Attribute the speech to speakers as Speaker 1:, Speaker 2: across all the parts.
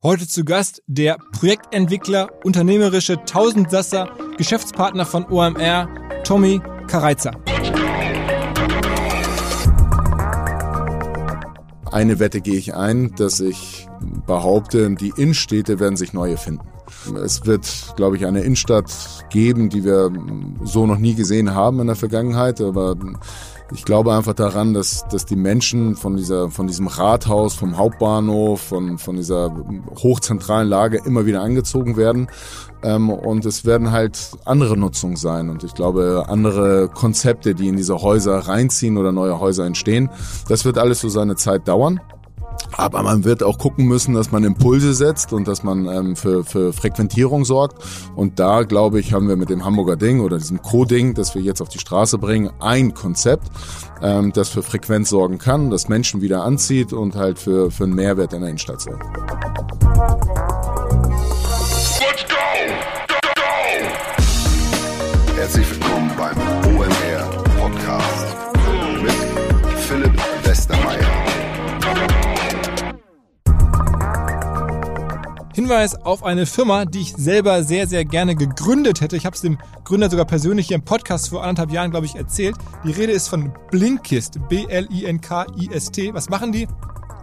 Speaker 1: Heute zu Gast der Projektentwickler, unternehmerische Tausendsasser, Geschäftspartner von OMR, Tommy Kareizer.
Speaker 2: Eine Wette gehe ich ein, dass ich behaupte, die Innenstädte werden sich neu erfinden. Es wird, glaube ich, eine Innenstadt geben, die wir so noch nie gesehen haben in der Vergangenheit, aber ich glaube einfach daran, dass, dass die Menschen von dieser, von diesem Rathaus, vom Hauptbahnhof, von, von dieser hochzentralen Lage immer wieder angezogen werden. Ähm, und es werden halt andere Nutzungen sein. Und ich glaube, andere Konzepte, die in diese Häuser reinziehen oder neue Häuser entstehen. Das wird alles so seine Zeit dauern. Aber man wird auch gucken müssen, dass man Impulse setzt und dass man ähm, für, für Frequentierung sorgt. Und da, glaube ich, haben wir mit dem Hamburger Ding oder diesem Co-Ding, das wir jetzt auf die Straße bringen, ein Konzept, ähm, das für Frequenz sorgen kann, das Menschen wieder anzieht und halt für, für einen Mehrwert in der Innenstadt sorgt.
Speaker 1: Hinweis auf eine Firma, die ich selber sehr, sehr gerne gegründet hätte. Ich habe es dem Gründer sogar persönlich hier im Podcast vor anderthalb Jahren, glaube ich, erzählt. Die Rede ist von Blinkist, B-L-I-N-K-I-S-T. Was machen die?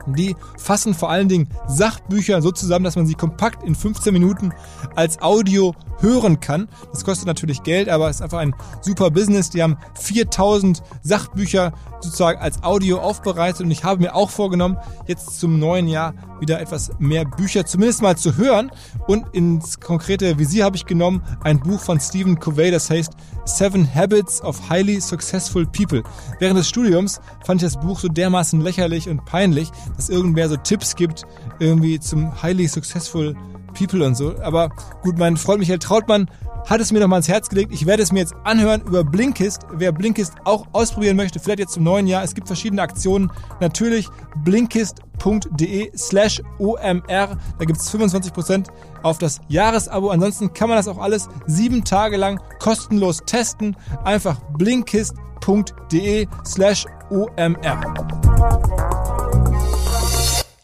Speaker 1: Die fassen vor allen Dingen Sachbücher so zusammen, dass man sie kompakt in 15 Minuten als Audio hören kann. Das kostet natürlich Geld, aber es ist einfach ein super Business. Die haben 4000 Sachbücher sozusagen als Audio aufbereitet und ich habe mir auch vorgenommen, jetzt zum neuen Jahr wieder etwas mehr Bücher zumindest mal zu hören und ins konkrete Visier habe ich genommen ein Buch von Stephen Covey, das heißt Seven Habits of Highly Successful People. Während des Studiums fand ich das Buch so dermaßen lächerlich und peinlich, dass irgendwer so Tipps gibt irgendwie zum Highly Successful People und so. Aber gut, mein Freund Michael Trautmann hat es mir noch mal ans Herz gelegt. Ich werde es mir jetzt anhören über Blinkist. Wer Blinkist auch ausprobieren möchte, vielleicht jetzt zum neuen Jahr. Es gibt verschiedene Aktionen. Natürlich blinkist.de slash omr. Da gibt es 25% auf das Jahresabo. Ansonsten kann man das auch alles sieben Tage lang kostenlos testen. Einfach blinkist.de slash omr.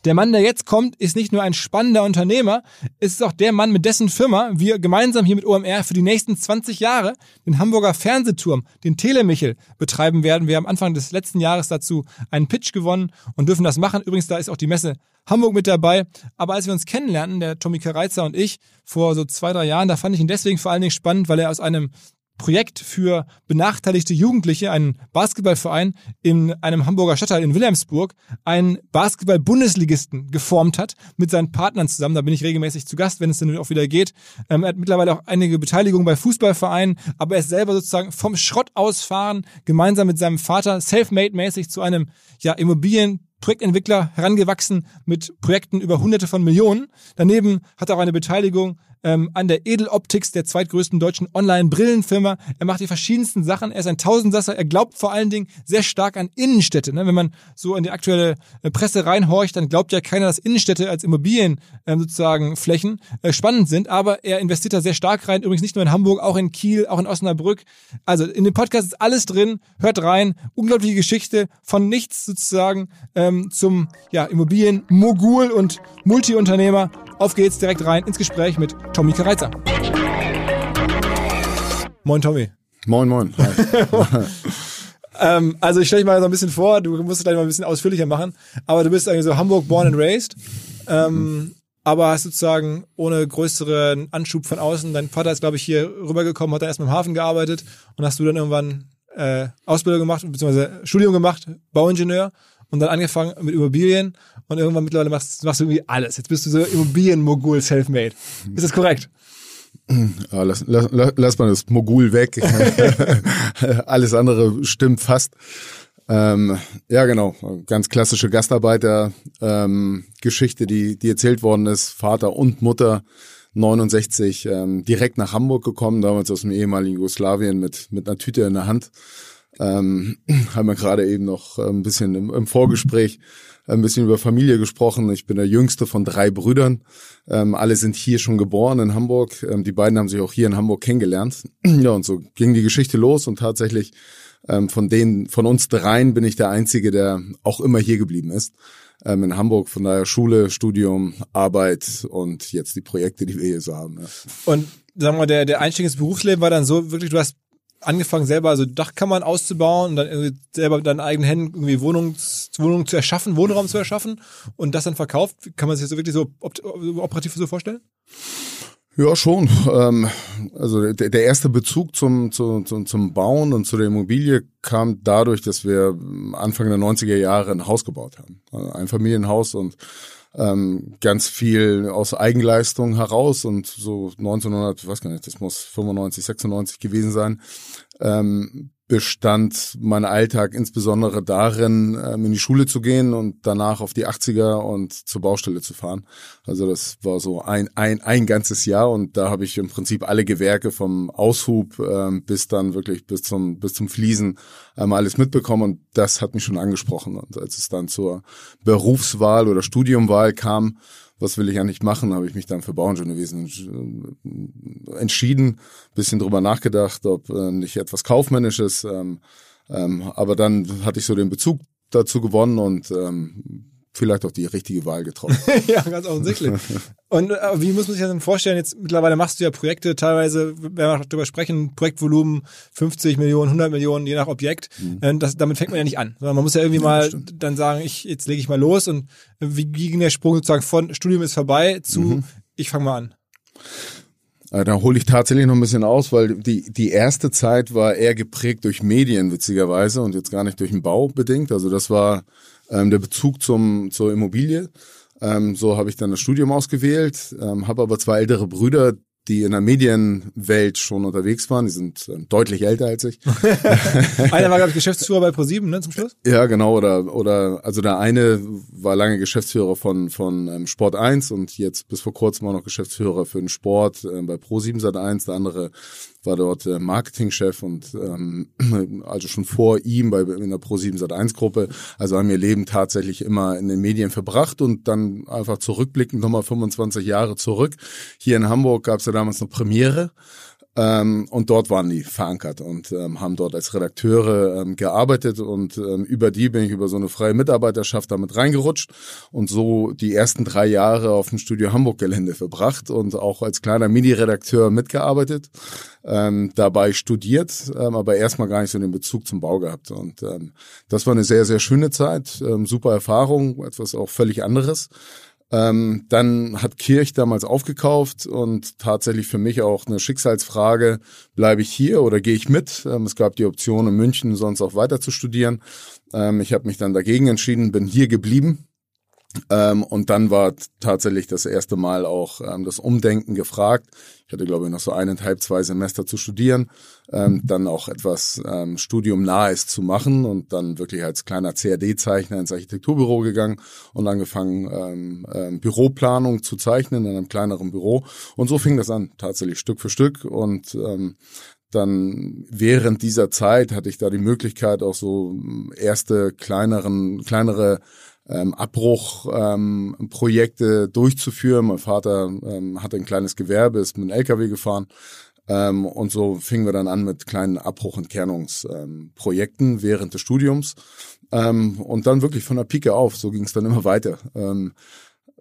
Speaker 1: Der Mann, der jetzt kommt, ist nicht nur ein spannender Unternehmer, es ist auch der Mann, mit dessen Firma wir gemeinsam hier mit OMR für die nächsten 20 Jahre den Hamburger Fernsehturm, den Telemichel, betreiben werden. Wir haben Anfang des letzten Jahres dazu einen Pitch gewonnen und dürfen das machen. Übrigens, da ist auch die Messe Hamburg mit dabei. Aber als wir uns kennenlernten, der Tommy Kareizer und ich, vor so zwei, drei Jahren, da fand ich ihn deswegen vor allen Dingen spannend, weil er aus einem Projekt für benachteiligte Jugendliche, einen Basketballverein in einem Hamburger Stadtteil in Wilhelmsburg, einen Basketball-Bundesligisten geformt hat mit seinen Partnern zusammen. Da bin ich regelmäßig zu Gast, wenn es dann auch wieder geht. Ähm, er hat mittlerweile auch einige Beteiligungen bei Fußballvereinen, aber er ist selber sozusagen vom Schrott ausfahren, gemeinsam mit seinem Vater, self-made-mäßig zu einem ja, Immobilien Projektentwickler herangewachsen mit Projekten über hunderte von Millionen. Daneben hat er auch eine Beteiligung ähm, an der Edeloptics, der zweitgrößten deutschen Online-Brillenfirma. Er macht die verschiedensten Sachen. Er ist ein Tausendsasser. Er glaubt vor allen Dingen sehr stark an Innenstädte. Ne? Wenn man so in die aktuelle äh, Presse reinhorcht, dann glaubt ja keiner, dass Innenstädte als Immobilien ähm, sozusagen Flächen äh, spannend sind. Aber er investiert da sehr stark rein. Übrigens nicht nur in Hamburg, auch in Kiel, auch in Osnabrück. Also in dem Podcast ist alles drin. Hört rein. Unglaubliche Geschichte von nichts sozusagen ähm, zum ja, Immobilien-Mogul und Multiunternehmer. Auf geht's direkt rein ins Gespräch mit Tommy Kareizer. Moin Tommy.
Speaker 2: Moin, moin.
Speaker 1: ähm, also ich stelle dich mal so ein bisschen vor, du musst es gleich mal ein bisschen ausführlicher machen, aber du bist eigentlich so Hamburg born and raised, ähm, aber hast sozusagen ohne größeren Anschub von außen, dein Vater ist glaube ich hier rübergekommen, hat da erstmal im Hafen gearbeitet und hast du dann irgendwann äh, Ausbildung gemacht, beziehungsweise Studium gemacht, Bauingenieur und dann angefangen mit Immobilien und irgendwann mittlerweile machst, machst du irgendwie alles. Jetzt bist du so Immobilienmogul self-made. Ist das korrekt?
Speaker 2: Ja, lass, lass, lass mal das Mogul weg. alles andere stimmt fast. Ähm, ja, genau. Ganz klassische Gastarbeiter-Geschichte, ähm, die, die erzählt worden ist. Vater und Mutter 69 ähm, direkt nach Hamburg gekommen, damals aus dem ehemaligen Jugoslawien mit, mit einer Tüte in der Hand. Ähm, haben wir gerade eben noch äh, ein bisschen im, im, Vorgespräch ein bisschen über Familie gesprochen. Ich bin der jüngste von drei Brüdern. Ähm, alle sind hier schon geboren in Hamburg. Ähm, die beiden haben sich auch hier in Hamburg kennengelernt. ja, und so ging die Geschichte los und tatsächlich ähm, von denen, von uns dreien bin ich der Einzige, der auch immer hier geblieben ist. ähm, in Hamburg. Von daher Schule, Studium, Arbeit und jetzt die Projekte, die wir hier so haben. Ja.
Speaker 1: Und sagen wir der, der Einstieg ins Berufsleben war dann so, wirklich, du hast angefangen selber also Dachkammern auszubauen und dann irgendwie selber mit deinen eigenen Händen irgendwie Wohnungs, Wohnungen zu erschaffen, Wohnraum zu erschaffen und das dann verkauft. Kann man sich das so wirklich so operativ so vorstellen?
Speaker 2: Ja, schon. Ähm, also der, der erste Bezug zum, zu, zum, zum Bauen und zu der Immobilie kam dadurch, dass wir Anfang der 90er Jahre ein Haus gebaut haben. Ein Familienhaus und ähm, ganz viel aus Eigenleistung heraus und so 1900, ich weiß gar nicht, das muss 95, 96 gewesen sein, ähm, bestand mein Alltag insbesondere darin, ähm, in die Schule zu gehen und danach auf die 80er und zur Baustelle zu fahren. Also das war so ein, ein, ein ganzes Jahr und da habe ich im Prinzip alle Gewerke vom Aushub ähm, bis dann wirklich bis zum, bis zum Fließen ähm, alles mitbekommen und das hat mich schon angesprochen. Und als es dann zur Berufswahl oder Studiumwahl kam, was will ich eigentlich machen, habe ich mich dann für Bauingenieurwesen äh, entschieden, bisschen drüber nachgedacht, ob äh, nicht etwas Kaufmännisches, ähm, ähm, aber dann hatte ich so den Bezug dazu gewonnen und ähm, vielleicht auch die richtige Wahl getroffen.
Speaker 1: ja, ganz offensichtlich. Und äh, wie muss man sich das denn vorstellen? Jetzt mittlerweile machst du ja Projekte, teilweise, wenn wir darüber sprechen, Projektvolumen 50 Millionen, 100 Millionen, je nach Objekt. Mhm. Äh, das, damit fängt man ja nicht an. Sondern man muss ja irgendwie ja, mal stimmt. dann sagen, ich, jetzt lege ich mal los. Und wie, wie ging der Sprung sozusagen von Studium ist vorbei zu, mhm. ich fange mal an?
Speaker 2: Äh, da hole ich tatsächlich noch ein bisschen aus, weil die, die erste Zeit war eher geprägt durch Medien, witzigerweise, und jetzt gar nicht durch den Bau bedingt. Also das war ähm, der Bezug zum, zur Immobilie. Ähm, so habe ich dann das Studium ausgewählt, ähm, habe aber zwei ältere Brüder, die in der Medienwelt schon unterwegs waren. Die sind äh, deutlich älter als ich.
Speaker 1: Einer war, glaube ich, Geschäftsführer bei ProSieben, ne, zum Schluss?
Speaker 2: Ja, genau. Oder, oder, also der eine war lange Geschäftsführer von, von ähm, Sport 1 und jetzt bis vor kurzem auch noch Geschäftsführer für den Sport äh, bei Pro7 Sat 1. Der andere war dort äh, Marketingchef und ähm, also schon vor ihm bei in der Pro7 Sat1 Gruppe. Also haben ihr Leben tatsächlich immer in den Medien verbracht und dann einfach zurückblickend nochmal 25 Jahre zurück. Hier in Hamburg gab es ja damals noch Premiere. Ähm, und dort waren die verankert und ähm, haben dort als Redakteure ähm, gearbeitet und ähm, über die bin ich über so eine freie Mitarbeiterschaft damit reingerutscht und so die ersten drei Jahre auf dem Studio Hamburg Gelände verbracht und auch als kleiner Mini-Redakteur mitgearbeitet, ähm, dabei studiert, ähm, aber erstmal gar nicht so den Bezug zum Bau gehabt und das war eine sehr, sehr schöne Zeit, super Erfahrung, etwas auch völlig anderes. Ähm, dann hat Kirch damals aufgekauft und tatsächlich für mich auch eine Schicksalsfrage, bleibe ich hier oder gehe ich mit? Ähm, es gab die Option in München sonst auch weiter zu studieren. Ähm, ich habe mich dann dagegen entschieden, bin hier geblieben ähm, und dann war tatsächlich das erste Mal auch ähm, das Umdenken gefragt. Ich hatte, glaube ich, noch so eineinhalb, zwei Semester zu studieren, ähm, dann auch etwas ähm, Studiumnahes zu machen und dann wirklich als kleiner CAD-Zeichner ins Architekturbüro gegangen und angefangen, ähm, ähm, Büroplanung zu zeichnen in einem kleineren Büro. Und so fing das an, tatsächlich Stück für Stück. Und ähm, dann während dieser Zeit hatte ich da die Möglichkeit, auch so erste kleineren, kleinere ähm, Abbruchprojekte ähm, durchzuführen. Mein Vater ähm, hatte ein kleines Gewerbe, ist mit einem LKW gefahren. Ähm, und so fingen wir dann an mit kleinen Abbruch- und Kernungsprojekten ähm, während des Studiums. Ähm, und dann wirklich von der Pike auf, so ging es dann immer weiter. Ähm,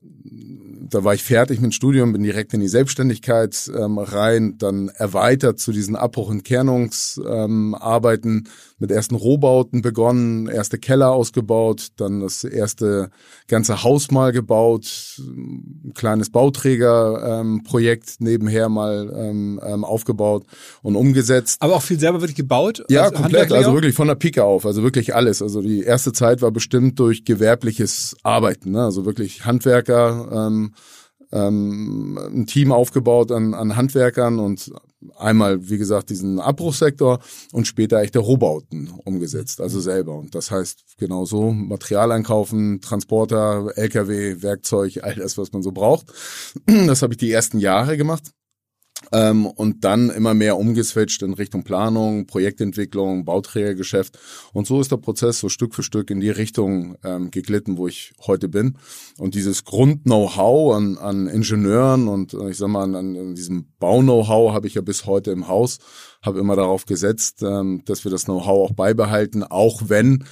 Speaker 2: da war ich fertig mit dem Studium, bin direkt in die Selbstständigkeit ähm, rein, dann erweitert zu diesen Abbruch- und Kernungsarbeiten ähm, mit ersten Rohbauten begonnen, erste Keller ausgebaut, dann das erste ganze Haus mal gebaut, ein kleines Bauträgerprojekt ähm, nebenher mal ähm, ähm, aufgebaut und umgesetzt.
Speaker 1: Aber auch viel selber wirklich gebaut?
Speaker 2: Ja, also komplett, also wirklich von der Pike auf, also wirklich alles. Also die erste Zeit war bestimmt durch gewerbliches Arbeiten, ne? also wirklich Handwerker, ähm, ähm, ein Team aufgebaut an, an Handwerkern und einmal, wie gesagt, diesen Abbruchsektor und später echte Rohbauten umgesetzt, also selber. Und das heißt genau so, Material einkaufen, Transporter, LKW, Werkzeug, all das, was man so braucht. Das habe ich die ersten Jahre gemacht. Ähm, und dann immer mehr umgeswitcht in Richtung Planung, Projektentwicklung, Bauträgergeschäft. Und so ist der Prozess so Stück für Stück in die Richtung ähm, geglitten, wo ich heute bin. Und dieses Grund-Know-how an, an Ingenieuren und äh, ich sag mal an, an diesem Bau-Know-how habe ich ja bis heute im Haus, habe immer darauf gesetzt, ähm, dass wir das Know-how auch beibehalten, auch wenn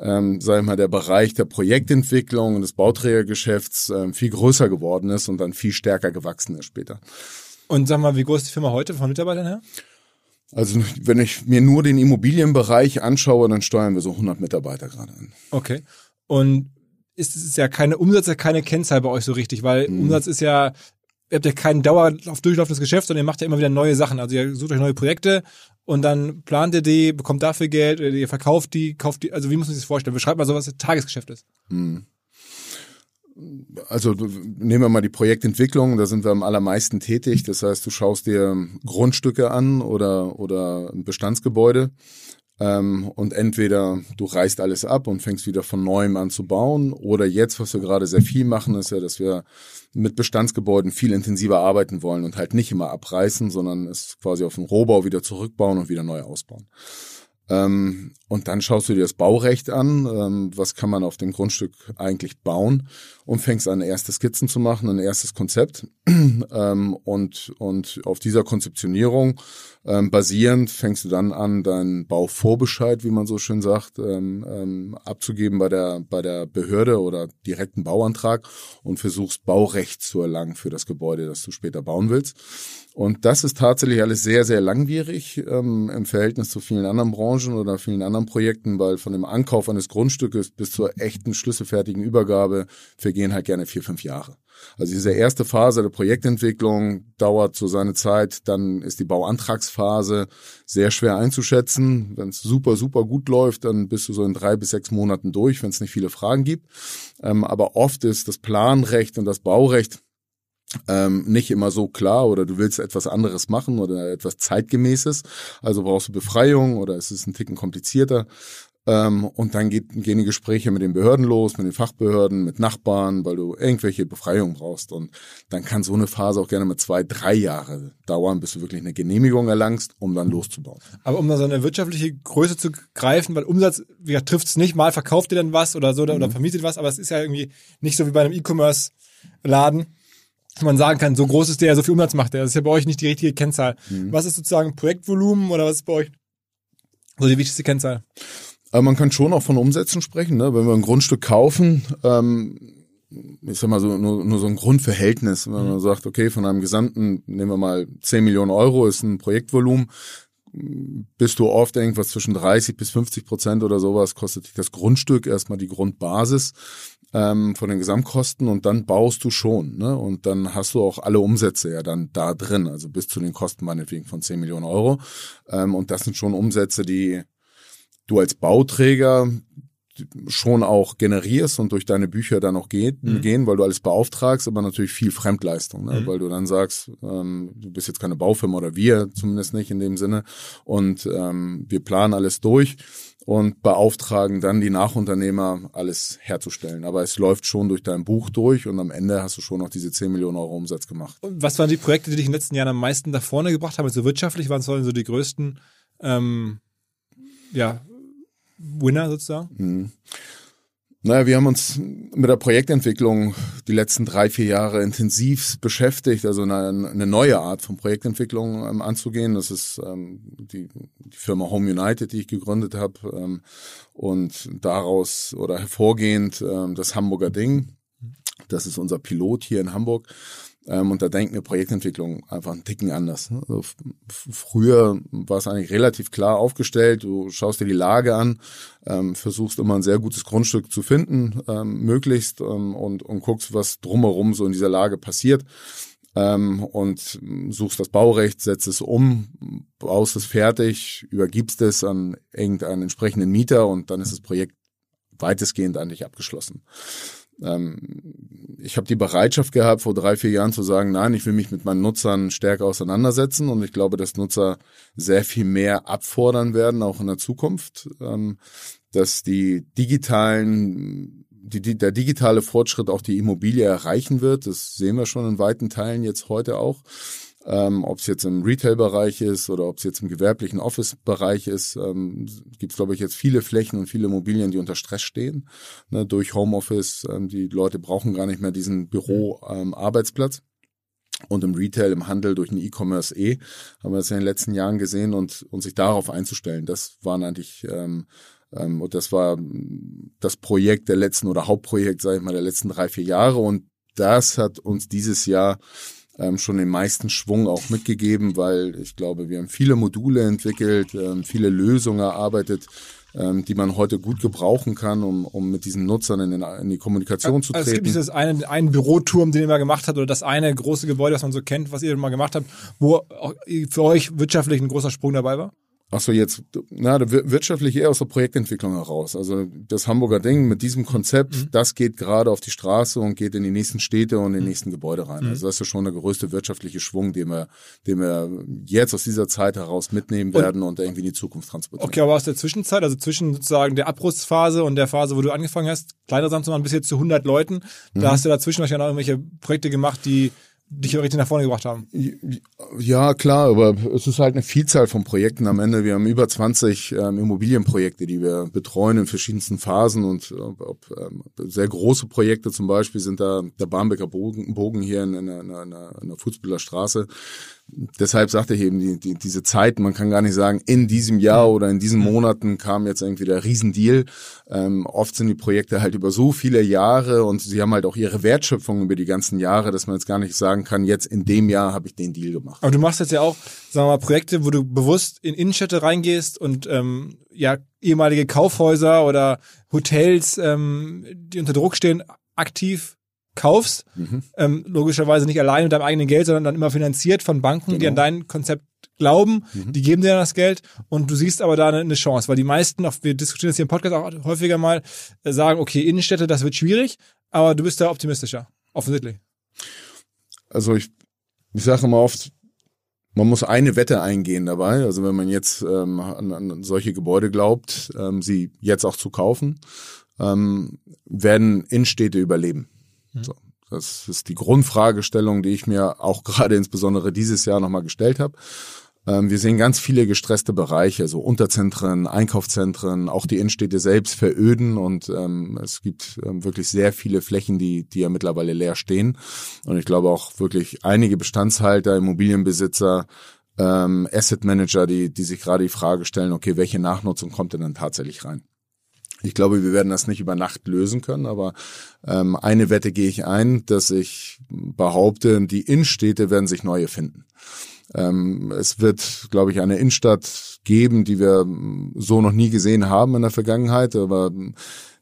Speaker 2: ähm, sag ich mal, der Bereich der Projektentwicklung und des Bauträgergeschäfts ähm, viel größer geworden ist und dann viel stärker gewachsen ist später.
Speaker 1: Und sag mal, wie groß ist die Firma heute von Mitarbeitern her?
Speaker 2: Also wenn ich mir nur den Immobilienbereich anschaue, dann steuern wir so 100 Mitarbeiter gerade an.
Speaker 1: Okay. Und ist es ja keine Umsatz, ja keine Kennzahl bei euch so richtig, weil mhm. Umsatz ist ja, ihr habt ja keinen Dauer auf durchlaufendes Geschäft, sondern ihr macht ja immer wieder neue Sachen. Also ihr sucht euch neue Projekte und dann plant ihr die, bekommt dafür Geld, oder ihr verkauft die, kauft die, also wie muss man sich das vorstellen? Beschreibt mal so, was das Tagesgeschäft ist. Mhm
Speaker 2: also nehmen wir mal die Projektentwicklung, da sind wir am allermeisten tätig. Das heißt, du schaust dir Grundstücke an oder, oder ein Bestandsgebäude ähm, und entweder du reißt alles ab und fängst wieder von neuem an zu bauen oder jetzt, was wir gerade sehr viel machen, ist ja, dass wir mit Bestandsgebäuden viel intensiver arbeiten wollen und halt nicht immer abreißen, sondern es quasi auf den Rohbau wieder zurückbauen und wieder neu ausbauen. Ähm, und dann schaust du dir das Baurecht an, ähm, was kann man auf dem Grundstück eigentlich bauen und fängst an, erste Skizzen zu machen, ein erstes Konzept. ähm, und, und auf dieser Konzeptionierung ähm, basierend fängst du dann an, deinen Bauvorbescheid, wie man so schön sagt, ähm, ähm, abzugeben bei der, bei der Behörde oder direkten Bauantrag und versuchst Baurecht zu erlangen für das Gebäude, das du später bauen willst. Und das ist tatsächlich alles sehr, sehr langwierig ähm, im Verhältnis zu vielen anderen Branchen oder vielen anderen Projekten, weil von dem Ankauf eines Grundstückes bis zur echten schlüsselfertigen Übergabe vergehen halt gerne vier, fünf Jahre. Also diese erste Phase der Projektentwicklung dauert so seine Zeit, dann ist die Bauantragsphase sehr schwer einzuschätzen. Wenn es super, super gut läuft, dann bist du so in drei bis sechs Monaten durch, wenn es nicht viele Fragen gibt. Ähm, aber oft ist das Planrecht und das Baurecht ähm, nicht immer so klar oder du willst etwas anderes machen oder etwas zeitgemäßes, also brauchst du Befreiung oder es ist ein Ticken komplizierter. Ähm, und dann geht, gehen die Gespräche mit den Behörden los, mit den Fachbehörden, mit Nachbarn, weil du irgendwelche Befreiung brauchst. Und dann kann so eine Phase auch gerne mal zwei, drei Jahre dauern, bis du wirklich eine Genehmigung erlangst, um dann loszubauen.
Speaker 1: Aber um da so eine wirtschaftliche Größe zu greifen, weil Umsatz, wie trifft es nicht, mal verkauft ihr dann was oder so oder, mhm. oder vermietet was, aber es ist ja irgendwie nicht so wie bei einem E-Commerce-Laden man sagen kann, so groß ist der, so viel Umsatz macht der. Das ist ja bei euch nicht die richtige Kennzahl. Mhm. Was ist sozusagen Projektvolumen oder was ist bei euch so die wichtigste Kennzahl?
Speaker 2: Aber man kann schon auch von Umsätzen sprechen, ne? wenn wir ein Grundstück kaufen. Ähm, ich sag mal so nur, nur so ein Grundverhältnis, wenn man mhm. sagt, okay, von einem gesamten, nehmen wir mal 10 Millionen Euro ist ein Projektvolumen, bist du oft irgendwas zwischen 30 bis 50 Prozent oder sowas, kostet dich das Grundstück erstmal die Grundbasis ähm, von den Gesamtkosten und dann baust du schon. Ne? Und dann hast du auch alle Umsätze ja dann da drin, also bis zu den Kosten meinetwegen von 10 Millionen Euro. Ähm, und das sind schon Umsätze, die du als Bauträger schon auch generierst und durch deine Bücher dann auch geht, mhm. gehen, weil du alles beauftragst, aber natürlich viel Fremdleistung, ne? Mhm. weil du dann sagst, ähm, du bist jetzt keine Baufirma oder wir zumindest nicht in dem Sinne und ähm, wir planen alles durch und beauftragen dann die Nachunternehmer, alles herzustellen. Aber es läuft schon durch dein Buch durch und am Ende hast du schon noch diese 10 Millionen Euro Umsatz gemacht.
Speaker 1: Und was waren die Projekte, die dich in den letzten Jahren am meisten da vorne gebracht haben? Also wirtschaftlich waren es so die größten ähm, ja, Winner sozusagen? Mhm.
Speaker 2: Naja, wir haben uns mit der Projektentwicklung die letzten drei, vier Jahre intensiv beschäftigt, also eine, eine neue Art von Projektentwicklung ähm, anzugehen. Das ist ähm, die, die Firma Home United, die ich gegründet habe ähm, und daraus oder hervorgehend ähm, das Hamburger Ding. Das ist unser Pilot hier in Hamburg. Ähm, und da denken wir Projektentwicklung einfach einen Ticken anders. Ne? Also früher war es eigentlich relativ klar aufgestellt. Du schaust dir die Lage an, ähm, versuchst immer ein sehr gutes Grundstück zu finden, ähm, möglichst, ähm, und, und guckst, was drumherum so in dieser Lage passiert. Ähm, und suchst das Baurecht, setzt es um, baust es fertig, übergibst es an irgendeinen entsprechenden Mieter und dann ist das Projekt weitestgehend eigentlich abgeschlossen ähm, ich habe die Bereitschaft gehabt, vor drei, vier Jahren zu sagen, nein, ich will mich mit meinen Nutzern stärker auseinandersetzen und ich glaube, dass Nutzer sehr viel mehr abfordern werden, auch in der Zukunft, ähm, dass die digitalen, die, die, der digitale Fortschritt auch die Immobilie erreichen wird. Das sehen wir schon in weiten Teilen jetzt heute auch ähm, ob es jetzt im Retail-Bereich ist oder ob es jetzt im gewerblichen Office-Bereich ist, ähm, gibt es, glaube ich, jetzt viele Flächen und viele Immobilien, die unter Stress stehen ne, durch Homeoffice. Ähm, die Leute brauchen gar nicht mehr diesen Büro-Arbeitsplatz. Ähm, und im Retail, im Handel durch den E-Commerce eh, haben wir das in den letzten Jahren gesehen und, und sich darauf einzustellen. Das waren eigentlich ähm, Ähm, und das war das Projekt der letzten oder Hauptprojekt, sage ich mal, der letzten drei, vier Jahre. Und das hat uns dieses Jahr ähm, schon den meisten Schwung auch mitgegeben, weil ich glaube, wir haben viele Module entwickelt, ähm, viele Lösungen erarbeitet, ähm, die man heute gut gebrauchen kann, um, um mit diesen Nutzern in, den, in die Kommunikation zu treten. Also
Speaker 1: es gibt dieses eine, einen Büroturm, den ihr mal gemacht habt, oder das eine große Gebäude, das man so kennt, was ihr mal gemacht habt, wo für euch wirtschaftlich ein großer Sprung dabei war?
Speaker 2: Ach so, jetzt, na, wirtschaftlich eher aus der Projektentwicklung heraus. Also das Hamburger Ding mit diesem Konzept, mhm. das geht gerade auf die Straße und geht in die nächsten Städte und in die mhm. nächsten Gebäude rein. Mhm. Also das ist ja schon der größte wirtschaftliche Schwung, den wir, den wir jetzt aus dieser Zeit heraus mitnehmen werden und, und irgendwie in die Zukunft transportieren.
Speaker 1: Okay, aber aus der Zwischenzeit, also zwischen sozusagen der Abrüstphase und der Phase, wo du angefangen hast, kleiner Samstag bis jetzt zu 100 Leuten, da mhm. hast du dazwischen wahrscheinlich noch irgendwelche Projekte gemacht, die dich richtig nach vorne gebracht haben.
Speaker 2: Ja, klar, aber es ist halt eine Vielzahl von Projekten am Ende. Wir haben über 20 ähm, Immobilienprojekte, die wir betreuen in verschiedensten Phasen und äh, ob, ähm, sehr große Projekte zum Beispiel sind da der Barmbecker Bogen, Bogen hier in, in, in, in der Fußbühler Straße deshalb sagte ich eben, die, die, diese Zeit, man kann gar nicht sagen, in diesem Jahr oder in diesen Monaten kam jetzt irgendwie der Riesendeal. Ähm, oft sind die Projekte halt über so viele Jahre und sie haben halt auch ihre Wertschöpfung über die ganzen Jahre, dass man jetzt gar nicht sagen kann, jetzt in dem Jahr habe ich den Deal gemacht.
Speaker 1: Aber du machst jetzt ja auch, sagen wir mal, Projekte, wo du bewusst in Innenstädte reingehst und ähm, ja ehemalige Kaufhäuser oder Hotels, ähm, die unter Druck stehen, aktiv kaufst, mhm. ähm, logischerweise nicht allein mit deinem eigenen Geld, sondern dann immer finanziert von Banken, genau. die an dein Konzept glauben, mhm. die geben dir dann das Geld und du siehst aber da eine, eine Chance, weil die meisten, auch wir diskutieren das hier im Podcast auch häufiger mal, äh, sagen, okay, Innenstädte, das wird schwierig, aber du bist da optimistischer, offensichtlich.
Speaker 2: Also ich, ich sage immer oft, man muss eine Wette eingehen dabei. Also wenn man jetzt ähm, an, an solche Gebäude glaubt, ähm, sie jetzt auch zu kaufen, ähm, werden Innenstädte überleben. Mhm. So, das ist die Grundfragestellung, die ich mir auch gerade insbesondere dieses Jahr nochmal gestellt habe. Ähm, wir sehen ganz viele gestresste Bereiche, so Unterzentren, Einkaufszentren, auch die Innenstädte selbst veröden und ähm, es gibt ähm, wirklich sehr viele Flächen, die, die ja mittlerweile leer stehen. Und ich glaube auch wirklich einige Bestandshalter, Immobilienbesitzer, ähm, Asset Manager, die, die sich gerade die Frage stellen, okay, welche Nachnutzung kommt denn dann tatsächlich rein? Ich glaube, wir werden das nicht über Nacht lösen können, aber ähm, eine Wette gehe ich ein, dass ich behaupte, die Innenstädte werden sich neue finden. Ähm, es wird, glaube ich, eine Innenstadt geben, die wir so noch nie gesehen haben in der Vergangenheit, aber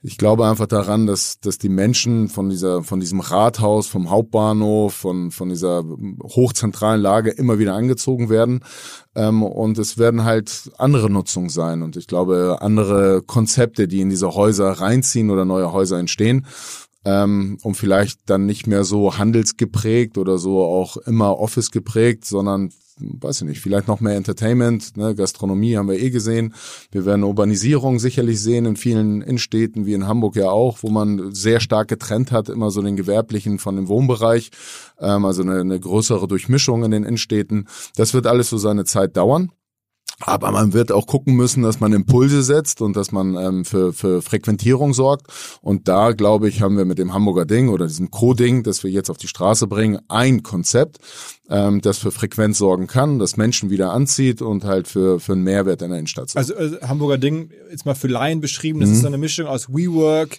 Speaker 2: ich glaube einfach daran, dass, dass die Menschen von dieser, von diesem Rathaus, vom Hauptbahnhof, von, von dieser hochzentralen Lage immer wieder angezogen werden. Ähm, und es werden halt andere Nutzungen sein. Und ich glaube, andere Konzepte, die in diese Häuser reinziehen oder neue Häuser entstehen. Ähm, und vielleicht dann nicht mehr so handelsgeprägt oder so auch immer Office geprägt, sondern weiß ich nicht, vielleicht noch mehr Entertainment, ne, Gastronomie haben wir eh gesehen. Wir werden Urbanisierung sicherlich sehen in vielen Innenstädten, wie in Hamburg ja auch, wo man sehr stark getrennt hat, immer so den gewerblichen von dem Wohnbereich, ähm, also eine, eine größere Durchmischung in den Innenstädten. Das wird alles so seine Zeit dauern. Aber man wird auch gucken müssen, dass man Impulse setzt und dass man ähm, für, für Frequentierung sorgt. Und da, glaube ich, haben wir mit dem Hamburger Ding oder diesem Co-Ding, das wir jetzt auf die Straße bringen, ein Konzept, ähm, das für Frequenz sorgen kann, das Menschen wieder anzieht und halt für, für einen Mehrwert in der Innenstadt.
Speaker 1: Also, also Hamburger Ding, jetzt mal für Laien beschrieben, das mhm. ist so eine Mischung aus WeWork,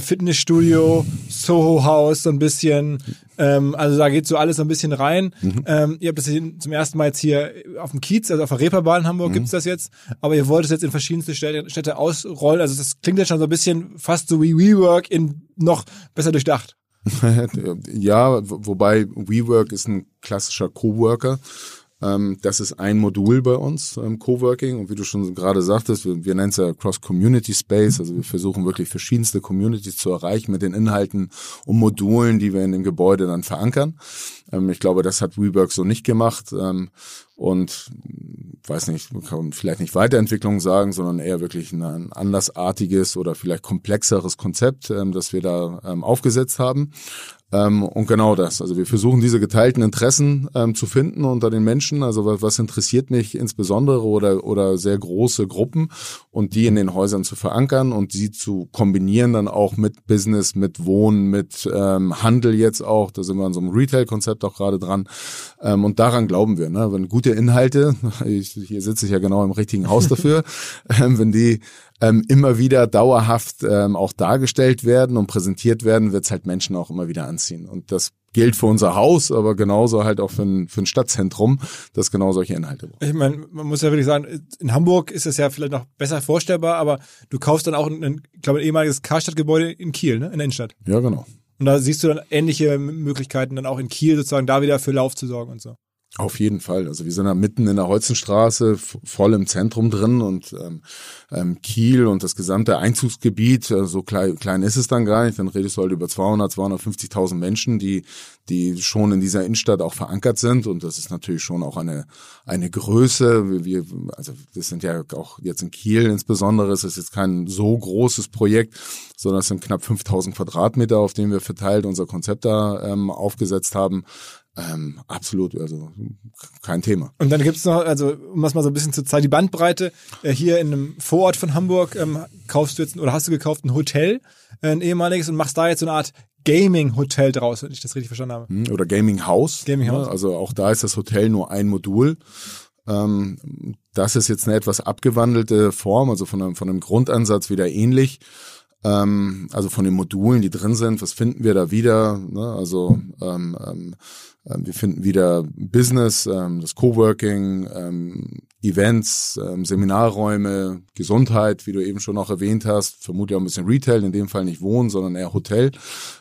Speaker 1: Fitnessstudio, Soho House so ein bisschen. Ähm, also da geht so alles so ein bisschen rein. Mhm. Ähm, ihr habt das zum ersten Mal jetzt hier auf dem Kiez, also auf der Reeperbahn in Hamburg mhm. gibt's das jetzt. Aber ihr wollt es jetzt in verschiedenste Städte, Städte ausrollen. Also das klingt jetzt schon so ein bisschen fast so wie WeWork in noch besser durchdacht.
Speaker 2: ja, wobei WeWork ist ein klassischer Coworker. Ähm, das ist ein Modul bei uns ähm, Coworking und wie du schon gerade sagtest, wir, wir nennen es ja Cross-Community Space, also wir versuchen wirklich verschiedenste Communities zu erreichen mit den Inhalten und Modulen, die wir in dem Gebäude dann verankern. Ähm, ich glaube, das hat WeWork so nicht gemacht und weiß nicht, man kann vielleicht nicht Weiterentwicklung sagen, sondern eher wirklich ein, ein andersartiges oder vielleicht komplexeres Konzept, das wir da aufgesetzt haben. Ähm, und genau das. Also wir versuchen diese geteilten Interessen ähm, zu finden unter den Menschen. Also was, was, interessiert mich insbesondere oder, oder sehr große Gruppen und die in den Häusern zu verankern und sie zu kombinieren dann auch mit Business, mit Wohnen, mit ähm, Handel jetzt auch. Da sind wir an so einem Retail-Konzept Konzept auch gerade dran. Ähm, und daran glauben wir. Ne? Wenn gute Inhalte, ich, hier sitze ich ja genau im richtigen Haus dafür, ähm, wenn die ähm, immer wieder dauerhaft ähm, auch dargestellt werden und präsentiert werden, wird es halt Menschen auch immer wieder anziehen. Und das gilt für unser Haus, aber genauso halt auch für ein, für ein Stadtzentrum, das genau solche Inhalte
Speaker 1: braucht. Ich meine, man muss ja wirklich sagen, in Hamburg ist es ja vielleicht noch besser vorstellbar, aber du kaufst dann auch ein, ich glaube, ein ehemaliges Karstadtgebäude in Kiel, ne? in der Innenstadt.
Speaker 2: Ja, genau.
Speaker 1: Und da siehst du dann ähnliche Möglichkeiten, dann auch in Kiel sozusagen da wieder für Lauf zu sorgen und so.
Speaker 2: Auf jeden Fall. Also wir sind da mitten in der Holzenstraße, voll im Zentrum drin und ähm, ähm, Kiel und das gesamte Einzugsgebiet, äh, so klein, klein ist es dann gar nicht, dann redest du halt über 200, 250.000 Menschen, die die schon in dieser Innenstadt auch verankert sind und das ist natürlich schon auch eine eine Größe. Wir, also das sind ja auch jetzt in Kiel insbesondere, es ist jetzt kein so großes Projekt, sondern es sind knapp 5000 Quadratmeter, auf denen wir verteilt unser Konzept da ähm, aufgesetzt haben. Ähm, absolut, also kein Thema.
Speaker 1: Und dann gibt's noch, also um das mal so ein bisschen zu zeigen, die Bandbreite. Äh, hier in einem Vorort von Hamburg ähm, kaufst du jetzt oder hast du gekauft ein Hotel, äh, ein ehemaliges, und machst da jetzt so eine Art Gaming-Hotel draus, wenn ich das richtig verstanden habe.
Speaker 2: Hm, oder Gaming-Haus.
Speaker 1: Gaming-Haus.
Speaker 2: Ja, also auch da ist das Hotel nur ein Modul. Ähm, das ist jetzt eine etwas abgewandelte Form, also von einem, von einem Grundansatz wieder ähnlich. Ähm, also von den Modulen, die drin sind, was finden wir da wieder? Ne? Also ähm, ähm, ähm, wir finden wieder Business, ähm, das Coworking, ähm, Events, Seminarräume, Gesundheit, wie du eben schon auch erwähnt hast, vermutlich auch ein bisschen Retail, in dem Fall nicht Wohnen, sondern eher Hotel,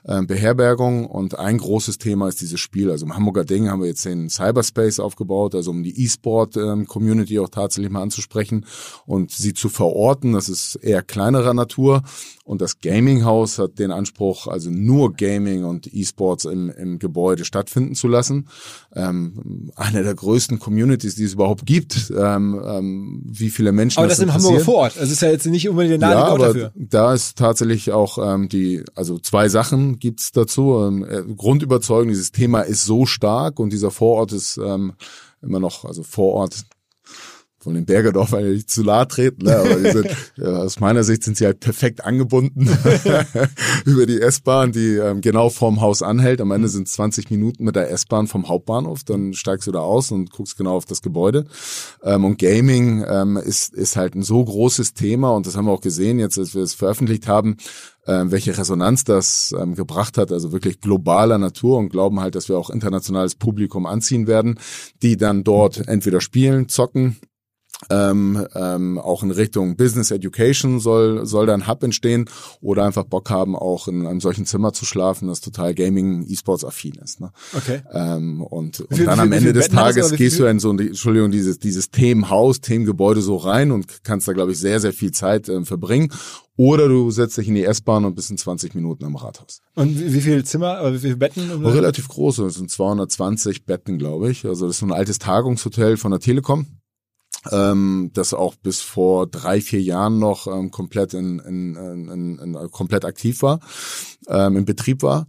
Speaker 2: Beherbergung und ein großes Thema ist dieses Spiel. Also im Hamburger Ding haben wir jetzt den Cyberspace aufgebaut, also um die E-Sport-Community auch tatsächlich mal anzusprechen und sie zu verorten. Das ist eher kleinerer Natur und das Gaming-Haus hat den Anspruch, also nur Gaming und E-Sports im, im Gebäude stattfinden zu lassen. Ähm, eine der größten Communities, die es überhaupt gibt. Ähm, ähm, wie viele Menschen.
Speaker 1: Aber das, das im Hamburger Vorort. Also ist ja jetzt nicht unbedingt der
Speaker 2: ja, aber dafür. Da ist tatsächlich auch ähm, die, also zwei Sachen gibt's dazu. Ähm, äh, Grundüberzeugung, dieses Thema ist so stark und dieser Vorort ist ähm, immer noch, also Vorort von den Bergerdorf nicht zu nahe treten, ne? aber sind, ja, aus meiner Sicht sind sie halt perfekt angebunden über die S-Bahn, die ähm, genau vorm Haus anhält. Am Ende sind 20 Minuten mit der S-Bahn vom Hauptbahnhof, dann steigst du da aus und guckst genau auf das Gebäude. Ähm, und Gaming ähm, ist, ist halt ein so großes Thema und das haben wir auch gesehen jetzt, als wir es veröffentlicht haben, ähm, welche Resonanz das ähm, gebracht hat, also wirklich globaler Natur und glauben halt, dass wir auch internationales Publikum anziehen werden, die dann dort entweder spielen, zocken ähm, ähm, auch in Richtung Business Education soll soll da ein Hub entstehen oder einfach Bock haben, auch in einem solchen Zimmer zu schlafen, das total Gaming, E-Sports affin ist. Ne?
Speaker 1: Okay.
Speaker 2: Ähm, und, und dann am Ende des Tages gehst du in so ein, Entschuldigung dieses dieses Themenhaus, Themengebäude so rein und kannst da glaube ich sehr sehr viel Zeit äh, verbringen. Oder du setzt dich in die S-Bahn und bist in 20 Minuten im Rathaus.
Speaker 1: Und wie, wie viele Zimmer, wie viele Betten?
Speaker 2: Oh, relativ groß, das sind 220 Betten, glaube ich. Also das ist so ein altes Tagungshotel von der Telekom ähm, das auch bis vor drei, vier Jahren noch ähm, komplett in, in, in, in, komplett aktiv war, ähm, in Betrieb war.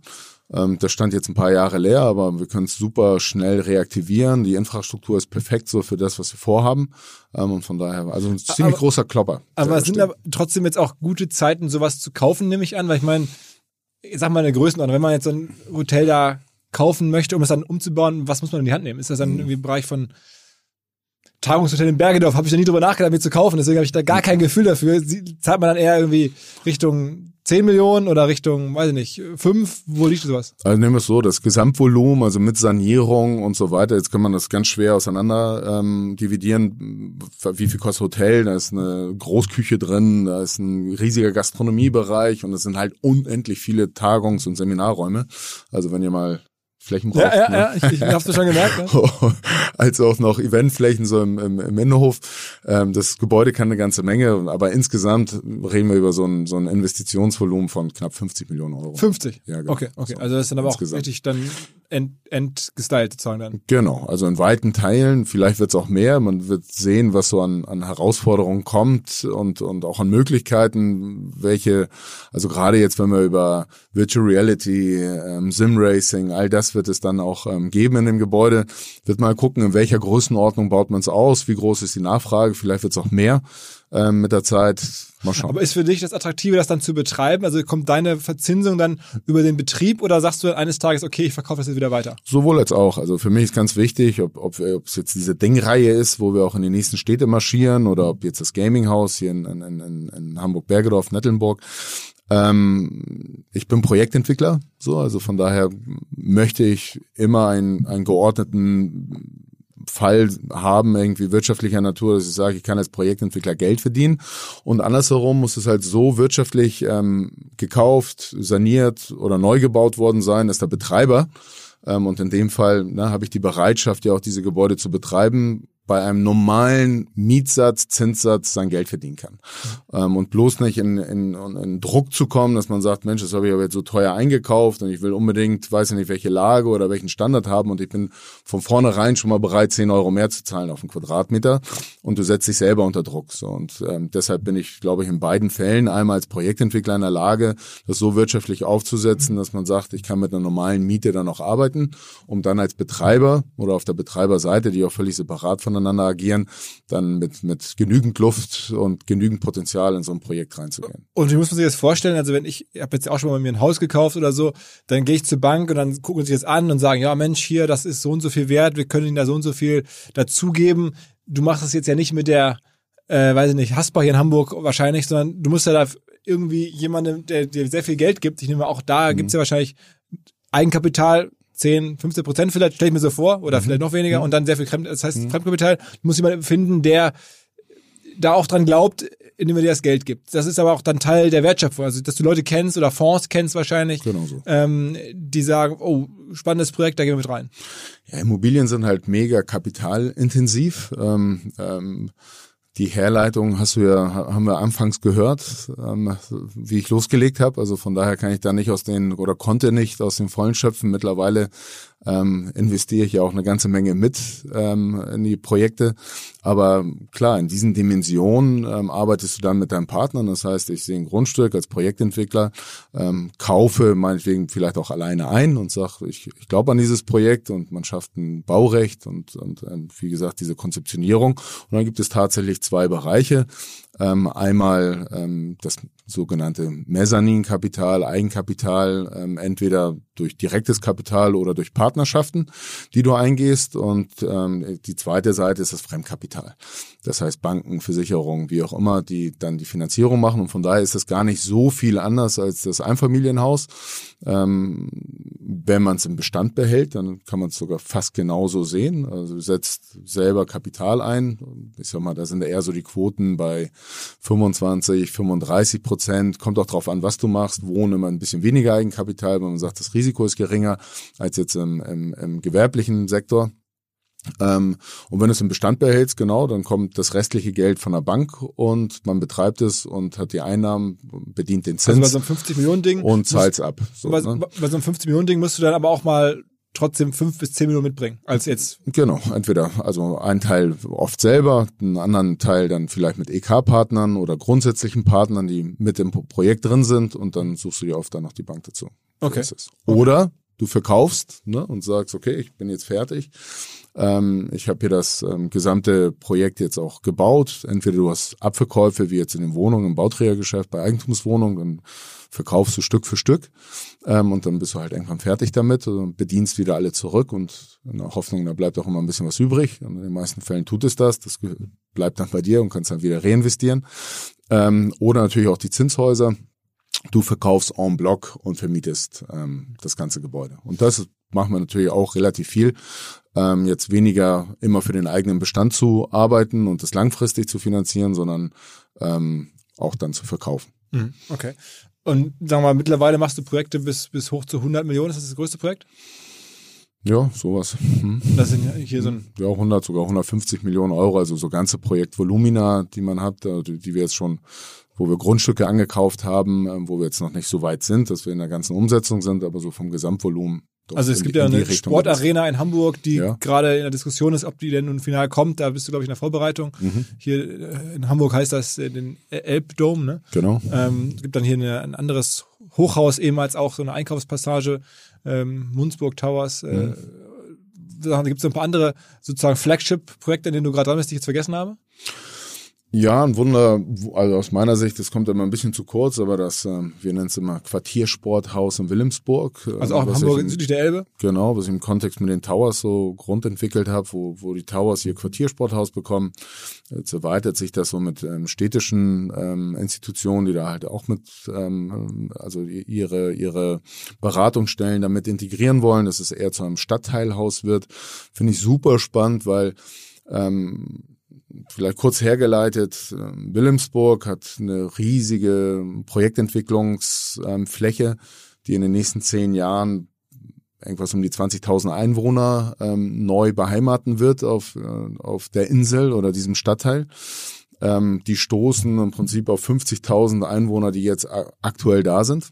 Speaker 2: Ähm, das stand jetzt ein paar Jahre leer, aber wir können es super schnell reaktivieren. Die Infrastruktur ist perfekt so für das, was wir vorhaben. Ähm, und von daher, also ein ziemlich aber, großer Klopper.
Speaker 1: Aber es sind aber trotzdem jetzt auch gute Zeiten, sowas zu kaufen, nehme ich an, weil ich meine, ich sag mal eine Größenordnung, wenn man jetzt so ein Hotel da kaufen möchte, um es dann umzubauen, was muss man in die Hand nehmen? Ist das dann mhm. irgendwie im Bereich von Tagungshotel in Bergedorf habe ich da nie drüber nachgedacht, mir zu kaufen. Deswegen habe ich da gar kein Gefühl dafür. Zahlt man dann eher irgendwie Richtung 10 Millionen oder Richtung, weiß ich nicht, 5? Wo liegt sowas?
Speaker 2: Also nehmen wir es so, das Gesamtvolumen, also mit Sanierung und so weiter, jetzt kann man das ganz schwer auseinander ähm, dividieren. Wie viel kostet Hotel? Da ist eine Großküche drin, da ist ein riesiger Gastronomiebereich und es sind halt unendlich viele Tagungs- und Seminarräume. Also wenn ihr mal Flächen
Speaker 1: braucht. Ja, ja, ne? ja, ich, ich hab's schon gemerkt.
Speaker 2: Ne? Als auch noch Eventflächen so im, im, im Innenhof. Ähm, das Gebäude kann eine ganze Menge, aber insgesamt reden wir über so ein, so ein Investitionsvolumen von knapp 50 Millionen Euro.
Speaker 1: 50? Ja, genau. Okay, okay. So, also das ist dann aber insgesamt. auch richtig dann ent, entgestylt sozusagen dann.
Speaker 2: Genau, also in weiten Teilen, vielleicht wird's auch mehr. Man wird sehen, was so an, an Herausforderungen kommt und, und auch an Möglichkeiten, welche, also gerade jetzt, wenn wir über Virtual Reality, ähm, Sim Racing, all das wird es dann auch ähm, geben in dem Gebäude. Wird mal gucken, in welcher Größenordnung baut man es aus, wie groß ist die Nachfrage, vielleicht wird es auch mehr ähm, mit der Zeit. Mal schauen.
Speaker 1: Aber ist für dich das Attraktive, das dann zu betreiben? Also kommt deine Verzinsung dann über den Betrieb oder sagst du eines Tages, okay, ich verkaufe das jetzt wieder weiter?
Speaker 2: Sowohl als auch. Also für mich ist ganz wichtig, ob, ob, ob es jetzt diese Dingreihe ist, wo wir auch in die nächsten Städte marschieren oder ob jetzt das Gaminghaus hier in, in, in, in Hamburg-Bergedorf, Nettelnburg. Ähm, ich bin Projektentwickler, so, also von daher möchte ich immer einen, einen geordneten Fall haben, irgendwie wirtschaftlicher Natur, dass ich sage, ich kann als Projektentwickler Geld verdienen. Und andersherum muss es halt so wirtschaftlich ähm, gekauft, saniert oder neu gebaut worden sein, dass der Betreiber ähm, und in dem Fall ne, habe ich die Bereitschaft, ja auch diese Gebäude zu betreiben, bei einem normalen Mietsatz, Zinssatz sein Geld verdienen kann. Ähm, und bloß nicht in, in, in Druck zu kommen, dass man sagt, Mensch, das habe ich aber jetzt so teuer eingekauft und ich will unbedingt, weiß ich nicht, welche Lage oder welchen Standard haben und ich bin von vornherein schon mal bereit, 10 Euro mehr zu zahlen auf einen Quadratmeter und du setzt dich selber unter Druck. So. Und ähm, deshalb bin ich, glaube ich, in beiden Fällen einmal als Projektentwickler in der Lage, das so wirtschaftlich aufzusetzen, dass man sagt, ich kann mit einer normalen Miete dann auch arbeiten, um dann als Betreiber oder auf der Betreiberseite, die auch völlig separat von voneinander agieren, dann mit, mit genügend Luft und genügend Potenzial in so ein Projekt reinzugehen.
Speaker 1: Und wie muss man sich das vorstellen? Also wenn ich, ich habe jetzt auch schon mal mir ein Haus gekauft oder so, dann gehe ich zur Bank und dann gucken sie das an und sagen, ja Mensch, hier, das ist so und so viel wert, wir können ihnen da so und so viel dazugeben. Du machst das jetzt ja nicht mit der, äh, weiß ich nicht, Hasbach hier in Hamburg wahrscheinlich, sondern du musst ja da irgendwie jemandem, der dir sehr viel Geld gibt. Ich nehme auch da, mhm. gibt's ja wahrscheinlich Eigenkapital 10, 15 Prozent vielleicht, stelle ich mir so vor, oder mhm. vielleicht noch weniger, mhm. und dann sehr viel Fremd, das heißt mhm. Fremdkapital, muss jemand finden, der da auch dran glaubt, indem er dir das Geld gibt. Das ist aber auch dann Teil der Wertschöpfung, also dass du Leute kennst oder Fonds kennst wahrscheinlich,
Speaker 2: genau so.
Speaker 1: ähm, die sagen, oh, spannendes Projekt, da gehen wir mit rein.
Speaker 2: Ja, Immobilien sind halt mega kapitalintensiv. Ähm, ähm, die Herleitung hast du ja, haben wir anfangs gehört, ähm, wie ich losgelegt habe. Also von daher kann ich da nicht aus den oder konnte nicht aus den Vollen schöpfen. Mittlerweile ähm, investiere ich ja auch eine ganze Menge mit ähm, in die Projekte. Aber klar, in diesen Dimensionen ähm, arbeitest du dann mit deinem Partner. Das heißt, ich sehe ein Grundstück als Projektentwickler, ähm, kaufe meinetwegen vielleicht auch alleine ein und sage, ich, ich glaube an dieses Projekt und man schafft ein Baurecht und, und ähm, wie gesagt diese Konzeptionierung. Und dann gibt es tatsächlich zwei Bereiche. Ähm, einmal ähm, das sogenannte Mezzaninkapital, Eigenkapital, ähm, entweder durch direktes Kapital oder durch Partnerschaften, die du eingehst. Und ähm, die zweite Seite ist das Fremdkapital. Das heißt Banken, Versicherungen, wie auch immer, die dann die Finanzierung machen. Und von daher ist das gar nicht so viel anders als das Einfamilienhaus. Ähm, wenn man es im Bestand behält, dann kann man es sogar fast genauso sehen. Also setzt selber Kapital ein. Ich sag mal, da sind eher so die Quoten bei 25, 35 Prozent. Kommt auch drauf an, was du machst. Wohnen immer ein bisschen weniger Eigenkapital, wenn man sagt, das Risiko ist geringer als jetzt im, im, im gewerblichen Sektor. Ähm, und wenn du es im Bestand behältst, genau, dann kommt das restliche Geld von der Bank und man betreibt es und hat die Einnahmen, bedient den Zins.
Speaker 1: Also bei so einem 50 Millionen Ding.
Speaker 2: Und zahlt es ab.
Speaker 1: So, bei, ne? bei so einem 50 Millionen Ding musst du dann aber auch mal trotzdem fünf bis zehn Minuten mitbringen, als jetzt.
Speaker 2: Genau, entweder also ein Teil oft selber, einen anderen Teil dann vielleicht mit EK-Partnern oder grundsätzlichen Partnern, die mit im Projekt drin sind und dann suchst du dir oft dann noch die Bank dazu.
Speaker 1: Okay.
Speaker 2: Oder du verkaufst ne, und sagst, okay, ich bin jetzt fertig. Ähm, ich habe hier das ähm, gesamte Projekt jetzt auch gebaut. Entweder du hast Abverkäufe, wie jetzt in den Wohnungen, im Bauträgergeschäft, bei Eigentumswohnungen, dann verkaufst du Stück für Stück ähm, und dann bist du halt irgendwann fertig damit und bedienst wieder alle zurück und in der Hoffnung, da bleibt auch immer ein bisschen was übrig. Und in den meisten Fällen tut es das. Das bleibt dann bei dir und kannst dann wieder reinvestieren. Ähm, oder natürlich auch die Zinshäuser du verkaufst en bloc und vermietest ähm, das ganze Gebäude. Und das machen wir natürlich auch relativ viel. Ähm, jetzt weniger immer für den eigenen Bestand zu arbeiten und das langfristig zu finanzieren, sondern ähm, auch dann zu verkaufen.
Speaker 1: Mhm, okay. Und sagen wir mal, mittlerweile machst du Projekte bis, bis hoch zu 100 Millionen. Ist das das größte Projekt?
Speaker 2: Ja, sowas. Hm.
Speaker 1: Das sind hier so ein
Speaker 2: ja 100 sogar 150 Millionen Euro, also so ganze Projektvolumina, die man hat, die, die wir jetzt schon wo wir Grundstücke angekauft haben, ähm, wo wir jetzt noch nicht so weit sind, dass wir in der ganzen Umsetzung sind, aber so vom Gesamtvolumen.
Speaker 1: Also es gibt ja eine Sportarena in Hamburg, die ja. gerade in der Diskussion ist, ob die denn nun final kommt. Da bist du, glaube ich, in der Vorbereitung. Mhm. Hier äh, in Hamburg heißt das äh, den Elbdome, ne?
Speaker 2: Genau.
Speaker 1: Ähm, es gibt dann hier eine, ein anderes Hochhaus, ehemals auch so eine Einkaufspassage, ähm, Munzburg Towers. Äh, Gibt es ein paar andere sozusagen Flagship-Projekte, in denen du gerade dran bist, die ich jetzt vergessen habe?
Speaker 2: Ja, ein Wunder, also aus meiner Sicht, das kommt immer ein bisschen zu kurz, aber das, äh, wir nennen es immer Quartiersporthaus in Wilhelmsburg.
Speaker 1: Äh, also auch in Hamburg in, südlich der Elbe?
Speaker 2: Genau, was ich im Kontext mit den Towers so grundentwickelt habe, wo, wo die Towers ihr Quartiersporthaus bekommen. Jetzt erweitert sich das so mit ähm, städtischen ähm, Institutionen, die da halt auch mit, ähm, also ihre, ihre Beratungsstellen damit integrieren wollen, dass es eher zu einem Stadtteilhaus wird. Finde ich super spannend, weil ähm, vielleicht kurz hergeleitet, ähm, Wilhelmsburg hat eine riesige Projektentwicklungsfläche, die in den nächsten zehn Jahren irgendwas um die 20.000 Einwohner ähm, neu beheimaten wird auf, äh, auf der Insel oder diesem Stadtteil. Ähm, die stoßen im Prinzip auf 50.000 Einwohner, die jetzt aktuell da sind.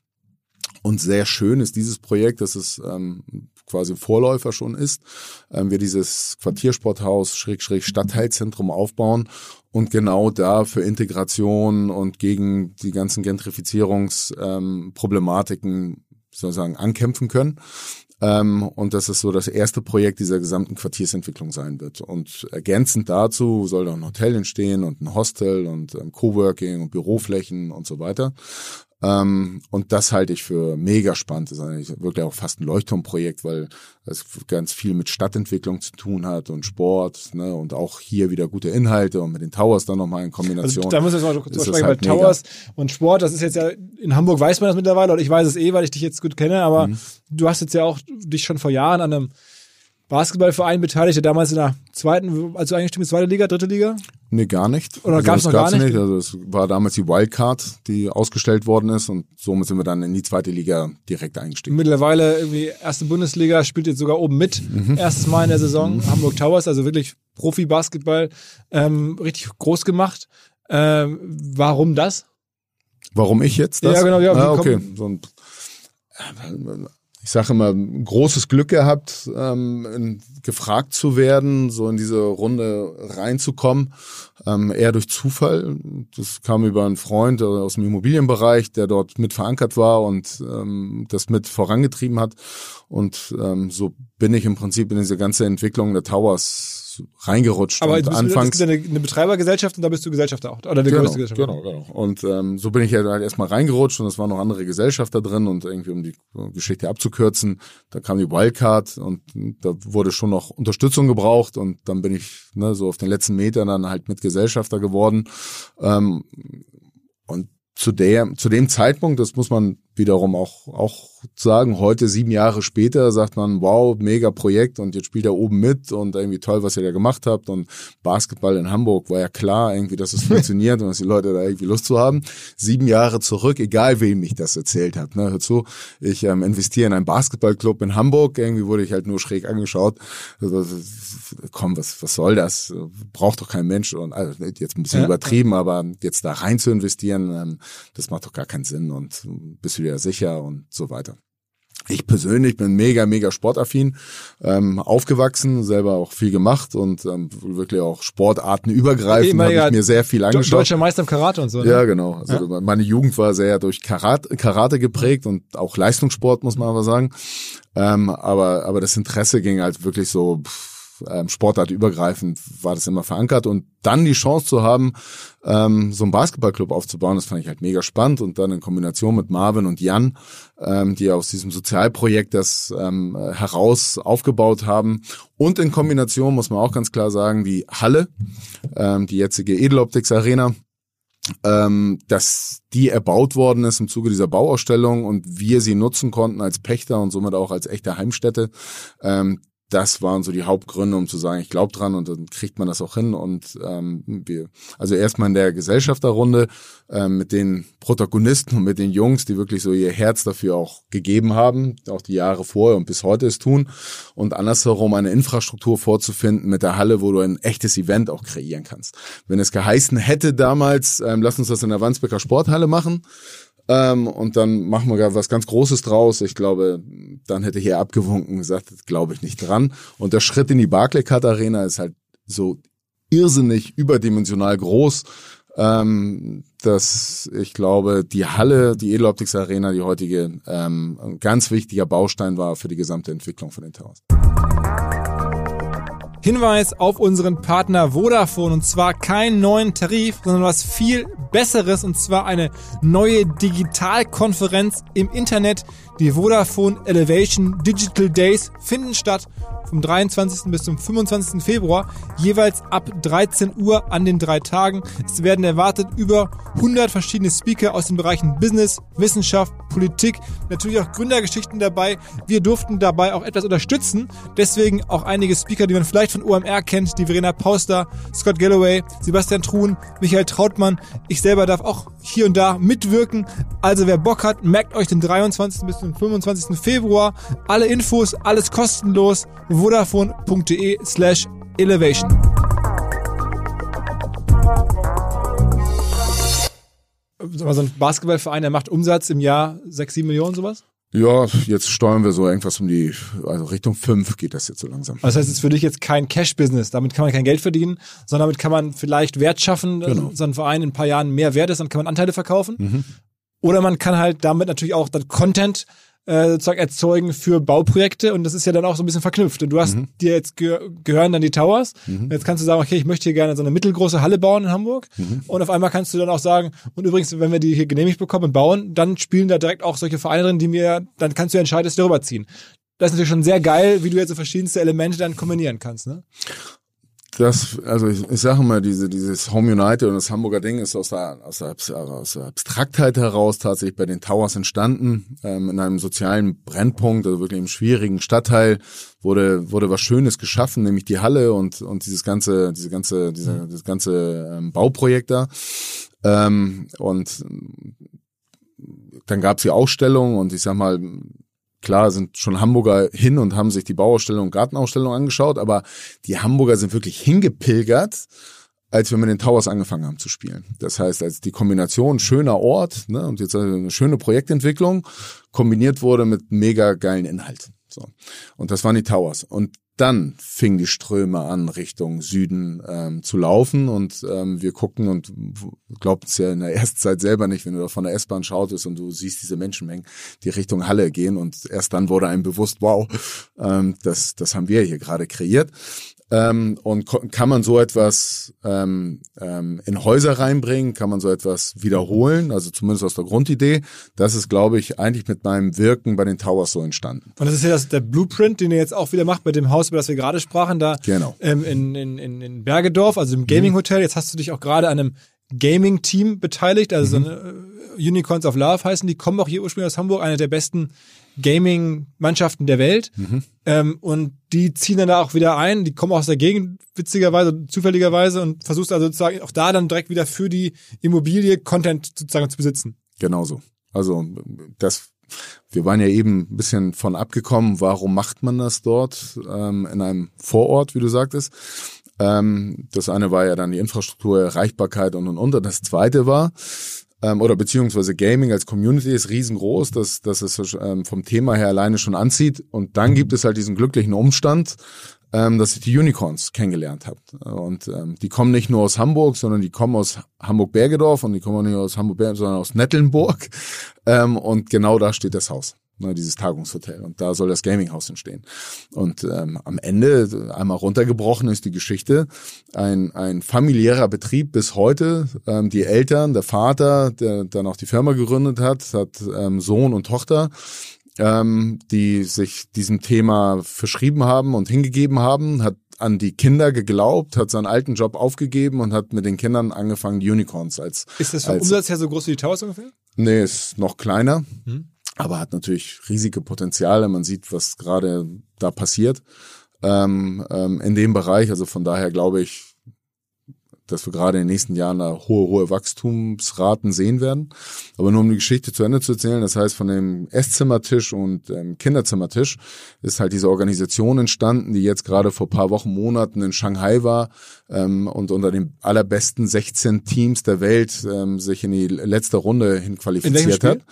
Speaker 2: Und sehr schön ist dieses Projekt, dass es ähm, quasi Vorläufer schon ist. Ähm, wir dieses Quartiersporthaus Schräg Stadtteilzentrum aufbauen und genau da für Integration und gegen die ganzen Gentrifizierungsproblematiken ähm, sozusagen ankämpfen können. Ähm, und dass es so das erste Projekt dieser gesamten Quartiersentwicklung sein wird. Und ergänzend dazu soll auch ein Hotel entstehen und ein Hostel und ähm, Coworking und Büroflächen und so weiter. Ähm, und das halte ich für mega spannend. Das ist eigentlich wirklich auch fast ein Leuchtturmprojekt, weil es ganz viel mit Stadtentwicklung zu tun hat und Sport, ne, und auch hier wieder gute Inhalte und mit den Towers dann nochmal in Kombination. Also
Speaker 1: da muss ich mal kurz sprechen, halt weil Towers und Sport, das ist jetzt ja, in Hamburg weiß man das mittlerweile, oder ich weiß es eh, weil ich dich jetzt gut kenne, aber mhm. du hast jetzt ja auch dich schon vor Jahren an einem Basketballverein beteiligt, der damals in der zweiten, also eigentlich stimmt, zweite Liga, dritte Liga?
Speaker 2: Nee, gar nicht.
Speaker 1: Oder also gab es noch gar nicht? nicht?
Speaker 2: Also es war damals die Wildcard, die ausgestellt worden ist und somit sind wir dann in die zweite Liga direkt eingestiegen.
Speaker 1: Mittlerweile irgendwie erste Bundesliga, spielt jetzt sogar oben mit. Mhm. Erstes Mal in der Saison. Mhm. Hamburg Towers, also wirklich Profi-Basketball, ähm, richtig groß gemacht. Ähm, warum das?
Speaker 2: Warum ich jetzt das?
Speaker 1: Ja, genau, ja.
Speaker 2: Ah, okay. So ein, ich sage immer, großes Glück gehabt, ähm, gefragt zu werden, so in diese Runde reinzukommen, ähm, eher durch Zufall. Das kam über einen Freund aus dem Immobilienbereich, der dort mit verankert war und ähm, das mit vorangetrieben hat. Und ähm, so bin ich im Prinzip in diese ganze Entwicklung der Towers reingerutscht.
Speaker 1: Aber und anfangs, es gibt eine, eine Betreibergesellschaft und da bist du Gesellschafter auch. Oder eine
Speaker 2: genau,
Speaker 1: größte Gesellschaft.
Speaker 2: Genau, genau. Und ähm, so bin ich halt erstmal reingerutscht und es waren noch andere Gesellschafter drin und irgendwie, um die Geschichte abzukürzen, da kam die Wildcard und da wurde schon noch Unterstützung gebraucht und dann bin ich ne, so auf den letzten Metern dann halt mit Gesellschafter geworden. Ähm, und zu der, zu dem Zeitpunkt, das muss man wiederum auch, auch sagen, heute sieben Jahre später sagt man, wow, mega Projekt und jetzt spielt er oben mit und irgendwie toll, was ihr da gemacht habt und Basketball in Hamburg war ja klar irgendwie, dass es funktioniert und dass die Leute da irgendwie Lust zu haben. Sieben Jahre zurück, egal wem ich das erzählt habe, ne, hör zu, ich ähm, investiere in einen Basketballclub in Hamburg, irgendwie wurde ich halt nur schräg angeschaut, also, komm, was, was soll das, braucht doch kein Mensch und also jetzt ein bisschen ja. übertrieben, aber jetzt da rein zu investieren, ähm, das macht doch gar keinen Sinn und bist du dir sicher und so weiter. Ich persönlich bin mega, mega sportaffin, ähm, aufgewachsen, selber auch viel gemacht und ähm, wirklich auch Sportarten übergreifend habe ich mir sehr viel angeschaut.
Speaker 1: Deutscher Meister im Karate und so.
Speaker 2: Ne? Ja, genau. Also ja. meine Jugend war sehr durch Karate, Karate geprägt und auch Leistungssport, muss man aber sagen. Ähm, aber, aber das Interesse ging halt wirklich so... Pff, ähm, sportartübergreifend war das immer verankert. Und dann die Chance zu haben, ähm, so einen Basketballclub aufzubauen, das fand ich halt mega spannend. Und dann in Kombination mit Marvin und Jan, ähm, die aus diesem Sozialprojekt das ähm, heraus aufgebaut haben. Und in Kombination muss man auch ganz klar sagen, die Halle, ähm, die jetzige Edeloptics Arena, ähm, dass die erbaut worden ist im Zuge dieser Bauausstellung und wir sie nutzen konnten als Pächter und somit auch als echte Heimstätte. Ähm, das waren so die Hauptgründe, um zu sagen, ich glaube dran und dann kriegt man das auch hin. Und ähm, wir, also erstmal in der Gesellschafterrunde ähm, mit den Protagonisten und mit den Jungs, die wirklich so ihr Herz dafür auch gegeben haben, auch die Jahre vorher und bis heute es tun. Und andersherum eine Infrastruktur vorzufinden mit der Halle, wo du ein echtes Event auch kreieren kannst. Wenn es geheißen hätte damals, ähm, lass uns das in der Wandsbecker Sporthalle machen, ähm, und dann machen wir was ganz Großes draus. Ich glaube, dann hätte ich eher abgewunken und gesagt, glaube ich nicht dran. Und der Schritt in die Barclaycard Arena ist halt so irrsinnig überdimensional groß. ähm, dass ich glaube, die Halle, die Edeloptics Arena, die heutige, ähm, ein ganz wichtiger Baustein war für die gesamte Entwicklung von den Towers.
Speaker 1: Hinweis auf unseren Partner Vodafone und zwar keinen neuen Tarif, sondern was viel Besseres und zwar eine neue Digitalkonferenz im Internet. Die Vodafone Elevation Digital Days finden statt vom 23. bis zum 25. Februar, jeweils ab 13 Uhr an den drei Tagen. Es werden erwartet über 100 verschiedene Speaker aus den Bereichen Business, Wissenschaft, Politik, natürlich auch Gründergeschichten dabei. Wir durften dabei auch etwas unterstützen. Deswegen auch einige Speaker, die man vielleicht von OMR kennt, die Verena Pauster, Scott Galloway, Sebastian Truhn, Michael Trautmann. Ich selber darf auch hier und da mitwirken. Also wer Bock hat, merkt euch den 23. bis zum 25. Februar. Alle Infos, alles kostenlos vodafone.de slash elevation. So ein Basketballverein, der macht Umsatz im Jahr 6, 7 Millionen, sowas?
Speaker 2: Ja, jetzt steuern wir so irgendwas um die, also Richtung fünf geht das jetzt so langsam.
Speaker 1: Das heißt, es ist für dich jetzt kein Cash-Business. Damit kann man kein Geld verdienen, sondern damit kann man vielleicht Wert schaffen, genau. so ein Verein in ein paar Jahren mehr wert ist, dann kann man Anteile verkaufen. Mhm. Oder man kann halt damit natürlich auch dann Content äh, sozusagen erzeugen für Bauprojekte und das ist ja dann auch so ein bisschen verknüpft. Und du hast mhm. dir jetzt ge gehören dann die Towers. Mhm. Jetzt kannst du sagen, okay, ich möchte hier gerne so eine mittelgroße Halle bauen in Hamburg. Mhm. Und auf einmal kannst du dann auch sagen, und übrigens, wenn wir die hier genehmigt bekommen und bauen, dann spielen da direkt auch solche Vereine drin, die mir, dann kannst du entscheiden, dass darüber ziehen. Das ist natürlich schon sehr geil, wie du jetzt so verschiedenste Elemente dann kombinieren kannst, ne?
Speaker 2: Das, also ich, ich sage mal, diese, dieses Home United und das Hamburger Ding ist aus der, aus der, aus der Abstraktheit heraus tatsächlich bei den Towers entstanden, ähm, in einem sozialen Brennpunkt, also wirklich im schwierigen Stadtteil, wurde, wurde was Schönes geschaffen, nämlich die Halle und, und dieses ganze, diese ganze, diese, mhm. das ganze ähm, Bauprojekt da. Ähm, und dann gab's die Ausstellung und ich sag mal, Klar sind schon Hamburger hin und haben sich die Bauausstellung und Gartenausstellung angeschaut, aber die Hamburger sind wirklich hingepilgert, als wir mit den Towers angefangen haben zu spielen. Das heißt, als die Kombination schöner Ort ne, und jetzt eine schöne Projektentwicklung kombiniert wurde mit mega geilen Inhalt. So. Und das waren die Towers. Und dann fing die Ströme an, Richtung Süden ähm, zu laufen und ähm, wir guckten und glaubt es ja in der ersten Zeit selber nicht, wenn du da von der S-Bahn schautest und du siehst diese Menschenmengen, die Richtung Halle gehen und erst dann wurde einem bewusst, wow, ähm, das, das haben wir hier gerade kreiert. Ähm, und kann man so etwas ähm, ähm, in Häuser reinbringen? Kann man so etwas wiederholen? Also zumindest aus der Grundidee. Das ist, glaube ich, eigentlich mit meinem Wirken bei den Towers so entstanden.
Speaker 1: Und das ist ja das, der Blueprint, den ihr jetzt auch wieder macht bei dem Haus, über das wir gerade sprachen, da
Speaker 2: genau.
Speaker 1: ähm, in, in, in, in Bergedorf, also im Gaming Hotel. Jetzt hast du dich auch gerade an einem Gaming-Team beteiligt, also mhm. so eine äh, Unicorns of Love heißen, die kommen auch hier ursprünglich aus Hamburg, eine der besten Gaming-Mannschaften der Welt. Mhm. Ähm, und die ziehen dann da auch wieder ein, die kommen auch aus der Gegend, witzigerweise, zufälligerweise, und versuchst also sozusagen auch da dann direkt wieder für die Immobilie Content sozusagen zu besitzen.
Speaker 2: Genauso. Also das wir waren ja eben ein bisschen von abgekommen, warum macht man das dort ähm, in einem Vorort, wie du sagtest. Ähm, das eine war ja dann die Infrastruktur, Erreichbarkeit und und und. Und das zweite war, ähm, oder beziehungsweise Gaming als Community ist riesengroß, dass, dass es ähm, vom Thema her alleine schon anzieht. Und dann gibt es halt diesen glücklichen Umstand, ähm, dass ich die Unicorns kennengelernt habe. Und ähm, die kommen nicht nur aus Hamburg, sondern die kommen aus Hamburg-Bergedorf und die kommen auch nicht aus Hamburg-Bergedorf, sondern aus Nettelnburg. Ähm, und genau da steht das Haus ne, dieses Tagungshotel. Und da soll das Gaminghaus entstehen. Und ähm, am Ende, einmal runtergebrochen, ist die Geschichte ein, ein familiärer Betrieb bis heute. Ähm, die Eltern, der Vater, der dann auch die Firma gegründet hat, hat ähm, Sohn und Tochter ähm, die sich diesem Thema verschrieben haben und hingegeben haben, hat an die Kinder geglaubt, hat seinen alten Job aufgegeben und hat mit den Kindern angefangen, Unicorns als.
Speaker 1: Ist das vom als, Umsatz her so groß wie die Towers ungefähr?
Speaker 2: Nee, ist noch kleiner. Hm aber hat natürlich riesige Potenziale. Man sieht, was gerade da passiert ähm, ähm, in dem Bereich. Also von daher glaube ich, dass wir gerade in den nächsten Jahren da hohe, hohe Wachstumsraten sehen werden. Aber nur um die Geschichte zu Ende zu erzählen, das heißt, von dem Esszimmertisch und ähm, Kinderzimmertisch ist halt diese Organisation entstanden, die jetzt gerade vor paar Wochen, Monaten in Shanghai war ähm, und unter den allerbesten 16 Teams der Welt ähm, sich in die letzte Runde hin qualifiziert hat.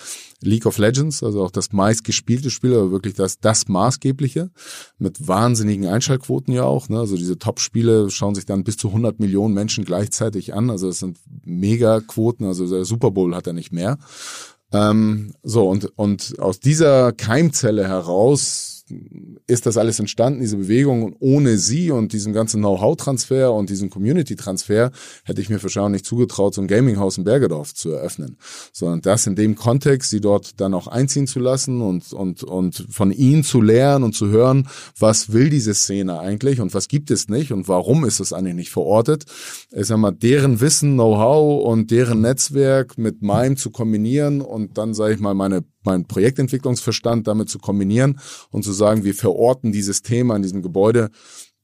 Speaker 2: League of Legends, also auch das meistgespielte Spiel, aber wirklich das, das maßgebliche, mit wahnsinnigen Einschaltquoten ja auch. Ne? Also diese Top-Spiele schauen sich dann bis zu 100 Millionen Menschen gleichzeitig an. Also das sind Mega-Quoten, also der Super Bowl hat er nicht mehr. Ähm, so, und, und aus dieser Keimzelle heraus ist das alles entstanden, diese Bewegung. Und ohne sie und diesen ganzen Know-how-Transfer und diesen Community-Transfer hätte ich mir wahrscheinlich nicht zugetraut, so ein Gaming-Haus in Bergedorf zu eröffnen. Sondern das in dem Kontext, sie dort dann auch einziehen zu lassen und, und, und von ihnen zu lernen und zu hören, was will diese Szene eigentlich und was gibt es nicht und warum ist es eigentlich nicht verortet. Ich sag mal, deren Wissen, Know-how und deren Netzwerk mit meinem zu kombinieren und dann, sage ich mal, meine meinen Projektentwicklungsverstand damit zu kombinieren und zu sagen, wir verorten dieses Thema in diesem Gebäude.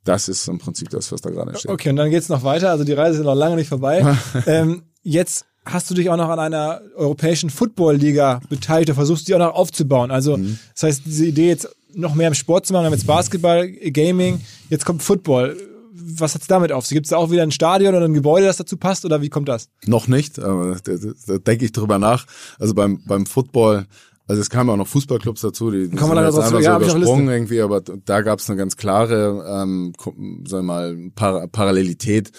Speaker 2: Das ist im Prinzip das, was da gerade steht.
Speaker 1: Okay, und dann geht's noch weiter. Also die Reise ist noch lange nicht vorbei. ähm, jetzt hast du dich auch noch an einer europäischen Football-Liga beteiligt und versuchst die auch noch aufzubauen. Also mhm. das heißt, diese Idee jetzt noch mehr im Sport zu machen, wir haben jetzt Basketball, Gaming, jetzt kommt Football was hat's damit auf sich? Gibt es da auch wieder ein Stadion oder ein Gebäude, das dazu passt oder wie kommt das?
Speaker 2: Noch nicht, aber da, da, da denke ich drüber nach. Also beim, beim Football also es kamen auch noch Fußballclubs dazu, die, die
Speaker 1: Kann man
Speaker 2: sind
Speaker 1: jetzt einfach
Speaker 2: so übersprungen irgendwie, aber da gab es eine ganz klare, ähm, sagen wir mal, Par Parallelität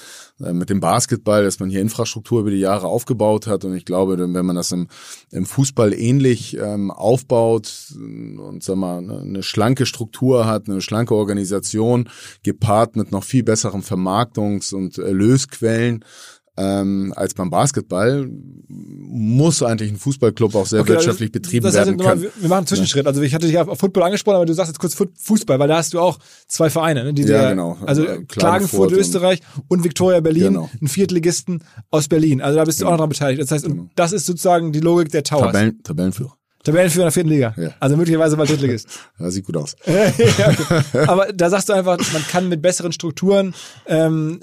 Speaker 2: äh, mit dem Basketball, dass man hier Infrastruktur über die Jahre aufgebaut hat. Und ich glaube, wenn man das im, im Fußball ähnlich ähm, aufbaut und sag mal eine schlanke Struktur hat, eine schlanke Organisation gepaart mit noch viel besseren Vermarktungs- und Erlösquellen, ähm, als beim Basketball muss eigentlich ein Fußballclub auch sehr okay, wirtschaftlich also, betrieben das heißt, werden können.
Speaker 1: wir machen einen Zwischenschritt. Also ich hatte dich auf Football angesprochen, aber du sagst jetzt kurz Fußball, weil da hast du auch zwei Vereine, ne? Die
Speaker 2: ja, genau.
Speaker 1: Also Klagenfurt, Klagenfurt Österreich und Viktoria Berlin, genau. ein Viertligisten aus Berlin. Also da bist du genau. auch noch dran beteiligt. Das heißt, genau. das ist sozusagen die Logik der Towers.
Speaker 2: Tabellen, Tabellenführer.
Speaker 1: Tabellenführer in der vierten Liga. Ja. Also möglicherweise mal Drittligist.
Speaker 2: ja, sieht gut aus.
Speaker 1: ja, okay. Aber da sagst du einfach, man kann mit besseren Strukturen ähm,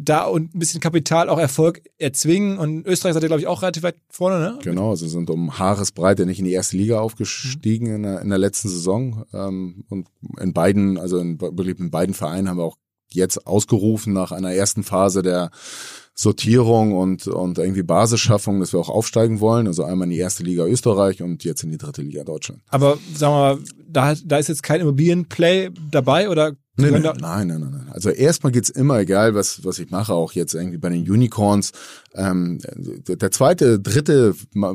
Speaker 1: da und ein bisschen Kapital auch Erfolg erzwingen. Und Österreich seid ihr, glaube ich, auch relativ weit vorne, ne?
Speaker 2: Genau, sie sind um Haaresbreite nicht in die erste Liga aufgestiegen mhm. in, der, in der letzten Saison. Ähm, und in beiden, also in, in beiden Vereinen haben wir auch jetzt ausgerufen nach einer ersten Phase der Sortierung und, und irgendwie Basisschaffung, dass wir auch aufsteigen wollen. Also einmal in die erste Liga Österreich und jetzt in die dritte Liga Deutschland.
Speaker 1: Aber sagen wir mal, da, da ist jetzt kein Immobilienplay dabei oder
Speaker 2: Nee, nein, nein, nein, nein. Also erstmal geht's immer, egal was, was ich mache, auch jetzt irgendwie bei den Unicorns. Ähm, der zweite, dritte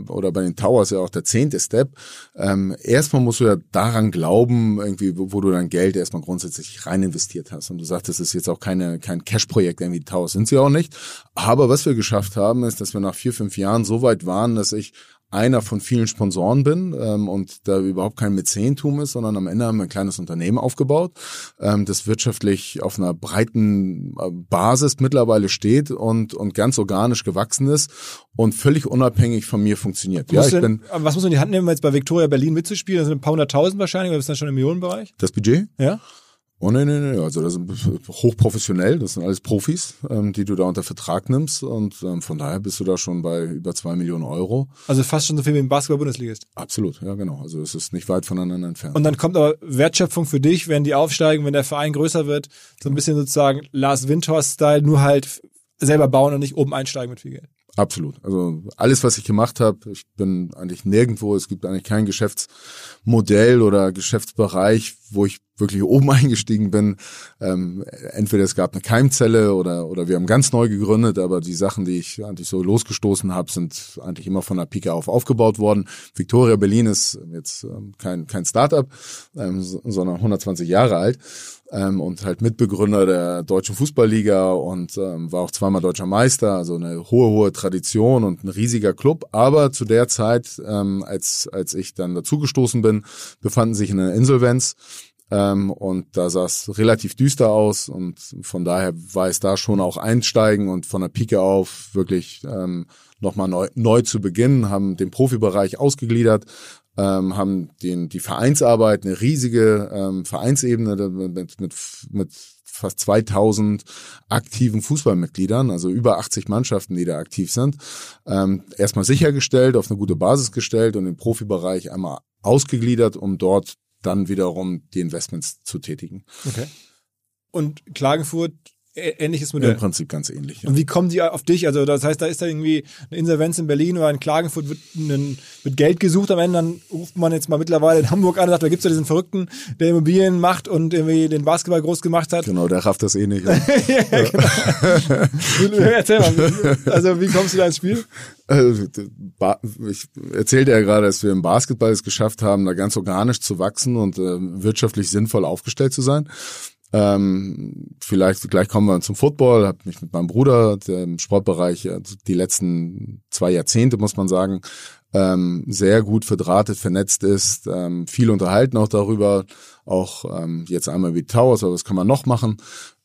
Speaker 2: oder bei den Towers ja auch der zehnte Step. Ähm, erstmal musst du ja daran glauben, irgendwie, wo, wo du dein Geld erstmal grundsätzlich rein investiert hast. Und du sagst, das ist jetzt auch keine, kein Cash-Projekt, irgendwie die Towers sind sie auch nicht. Aber was wir geschafft haben, ist, dass wir nach vier, fünf Jahren so weit waren, dass ich einer von vielen Sponsoren bin ähm, und da überhaupt kein Mäzentum ist, sondern am Ende haben wir ein kleines Unternehmen aufgebaut, ähm, das wirtschaftlich auf einer breiten äh, Basis mittlerweile steht und, und ganz organisch gewachsen ist und völlig unabhängig von mir funktioniert.
Speaker 1: Ja, ich denn, bin, was muss man in die Hand nehmen, um jetzt bei Victoria Berlin mitzuspielen? Das sind ein paar hunderttausend wahrscheinlich, oder ist das schon im Millionenbereich?
Speaker 2: Das Budget?
Speaker 1: Ja.
Speaker 2: Oh nee, nee, nee, also das ist hochprofessionell, das sind alles Profis, ähm, die du da unter Vertrag nimmst und ähm, von daher bist du da schon bei über zwei Millionen Euro.
Speaker 1: Also fast schon so viel wie im Basketball-Bundesliga ist.
Speaker 2: Absolut, ja genau, also es ist nicht weit voneinander entfernt.
Speaker 1: Und dann kommt aber Wertschöpfung für dich, wenn die aufsteigen, wenn der Verein größer wird, so ein bisschen sozusagen Lars Windhorst-Style, nur halt selber bauen und nicht oben einsteigen mit viel Geld.
Speaker 2: Absolut. Also alles, was ich gemacht habe, ich bin eigentlich nirgendwo, es gibt eigentlich kein Geschäftsmodell oder Geschäftsbereich, wo ich wirklich oben eingestiegen bin. Ähm, entweder es gab eine Keimzelle oder, oder wir haben ganz neu gegründet, aber die Sachen, die ich eigentlich so losgestoßen habe, sind eigentlich immer von der Pike auf aufgebaut worden. Victoria Berlin ist jetzt ähm, kein, kein Startup, ähm, sondern 120 Jahre alt ähm, und halt Mitbegründer der Deutschen Fußballliga und ähm, war auch zweimal deutscher Meister, also eine hohe, hohe Tradition und ein riesiger Club. Aber zu der Zeit, ähm, als, als ich dann dazugestoßen bin, befanden sich in einer Insolvenz. Ähm, und da sah es relativ düster aus und von daher war es da schon auch einsteigen und von der Pike auf wirklich ähm, nochmal neu, neu zu beginnen, haben den Profibereich ausgegliedert, ähm, haben den, die Vereinsarbeit, eine riesige ähm, Vereinsebene mit, mit, mit fast 2000 aktiven Fußballmitgliedern, also über 80 Mannschaften, die da aktiv sind, ähm, erstmal sichergestellt, auf eine gute Basis gestellt und den Profibereich einmal ausgegliedert, um dort dann wiederum die Investments zu tätigen.
Speaker 1: Okay. Und Klagenfurt ähnliches Modell.
Speaker 2: Im Prinzip ganz ähnlich.
Speaker 1: Ja. Und wie kommen die auf dich? Also das heißt, da ist da irgendwie eine Insolvenz in Berlin oder in Klagenfurt wird, ein, wird Geld gesucht am Ende, dann ruft man jetzt mal mittlerweile in Hamburg an und sagt, da gibt's ja diesen Verrückten, der Immobilien macht und irgendwie den Basketball groß gemacht hat.
Speaker 2: Genau, der rafft das eh nicht.
Speaker 1: ja, genau. Erzähl mal, also wie kommst du da ins Spiel?
Speaker 2: Also, ich erzählte ja gerade, dass wir im Basketball es geschafft haben, da ganz organisch zu wachsen und äh, wirtschaftlich sinnvoll aufgestellt zu sein. Ähm, vielleicht gleich kommen wir zum Football. Habe mich mit meinem Bruder, der im Sportbereich also die letzten zwei Jahrzehnte muss man sagen ähm, sehr gut verdrahtet, vernetzt ist, ähm, viel unterhalten auch darüber. Auch ähm, jetzt einmal wie Towers, aber was kann man noch machen?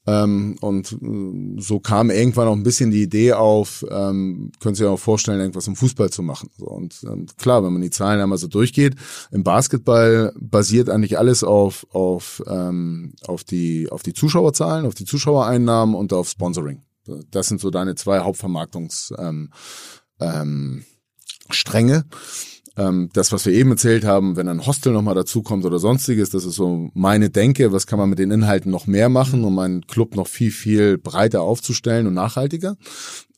Speaker 2: Ähm, und äh, so kam irgendwann auch ein bisschen die Idee auf, ähm, Sie sich auch vorstellen, irgendwas im Fußball zu machen. So, und ähm, klar, wenn man die Zahlen einmal so durchgeht, im Basketball basiert eigentlich alles auf, auf, ähm, auf, die, auf die Zuschauerzahlen, auf die Zuschauereinnahmen und auf Sponsoring. Das sind so deine zwei Hauptvermarktungs ähm, ähm, ähm, das, was wir eben erzählt haben, wenn ein Hostel nochmal dazukommt oder sonstiges, das ist so meine Denke, was kann man mit den Inhalten noch mehr machen, um meinen Club noch viel, viel breiter aufzustellen und nachhaltiger.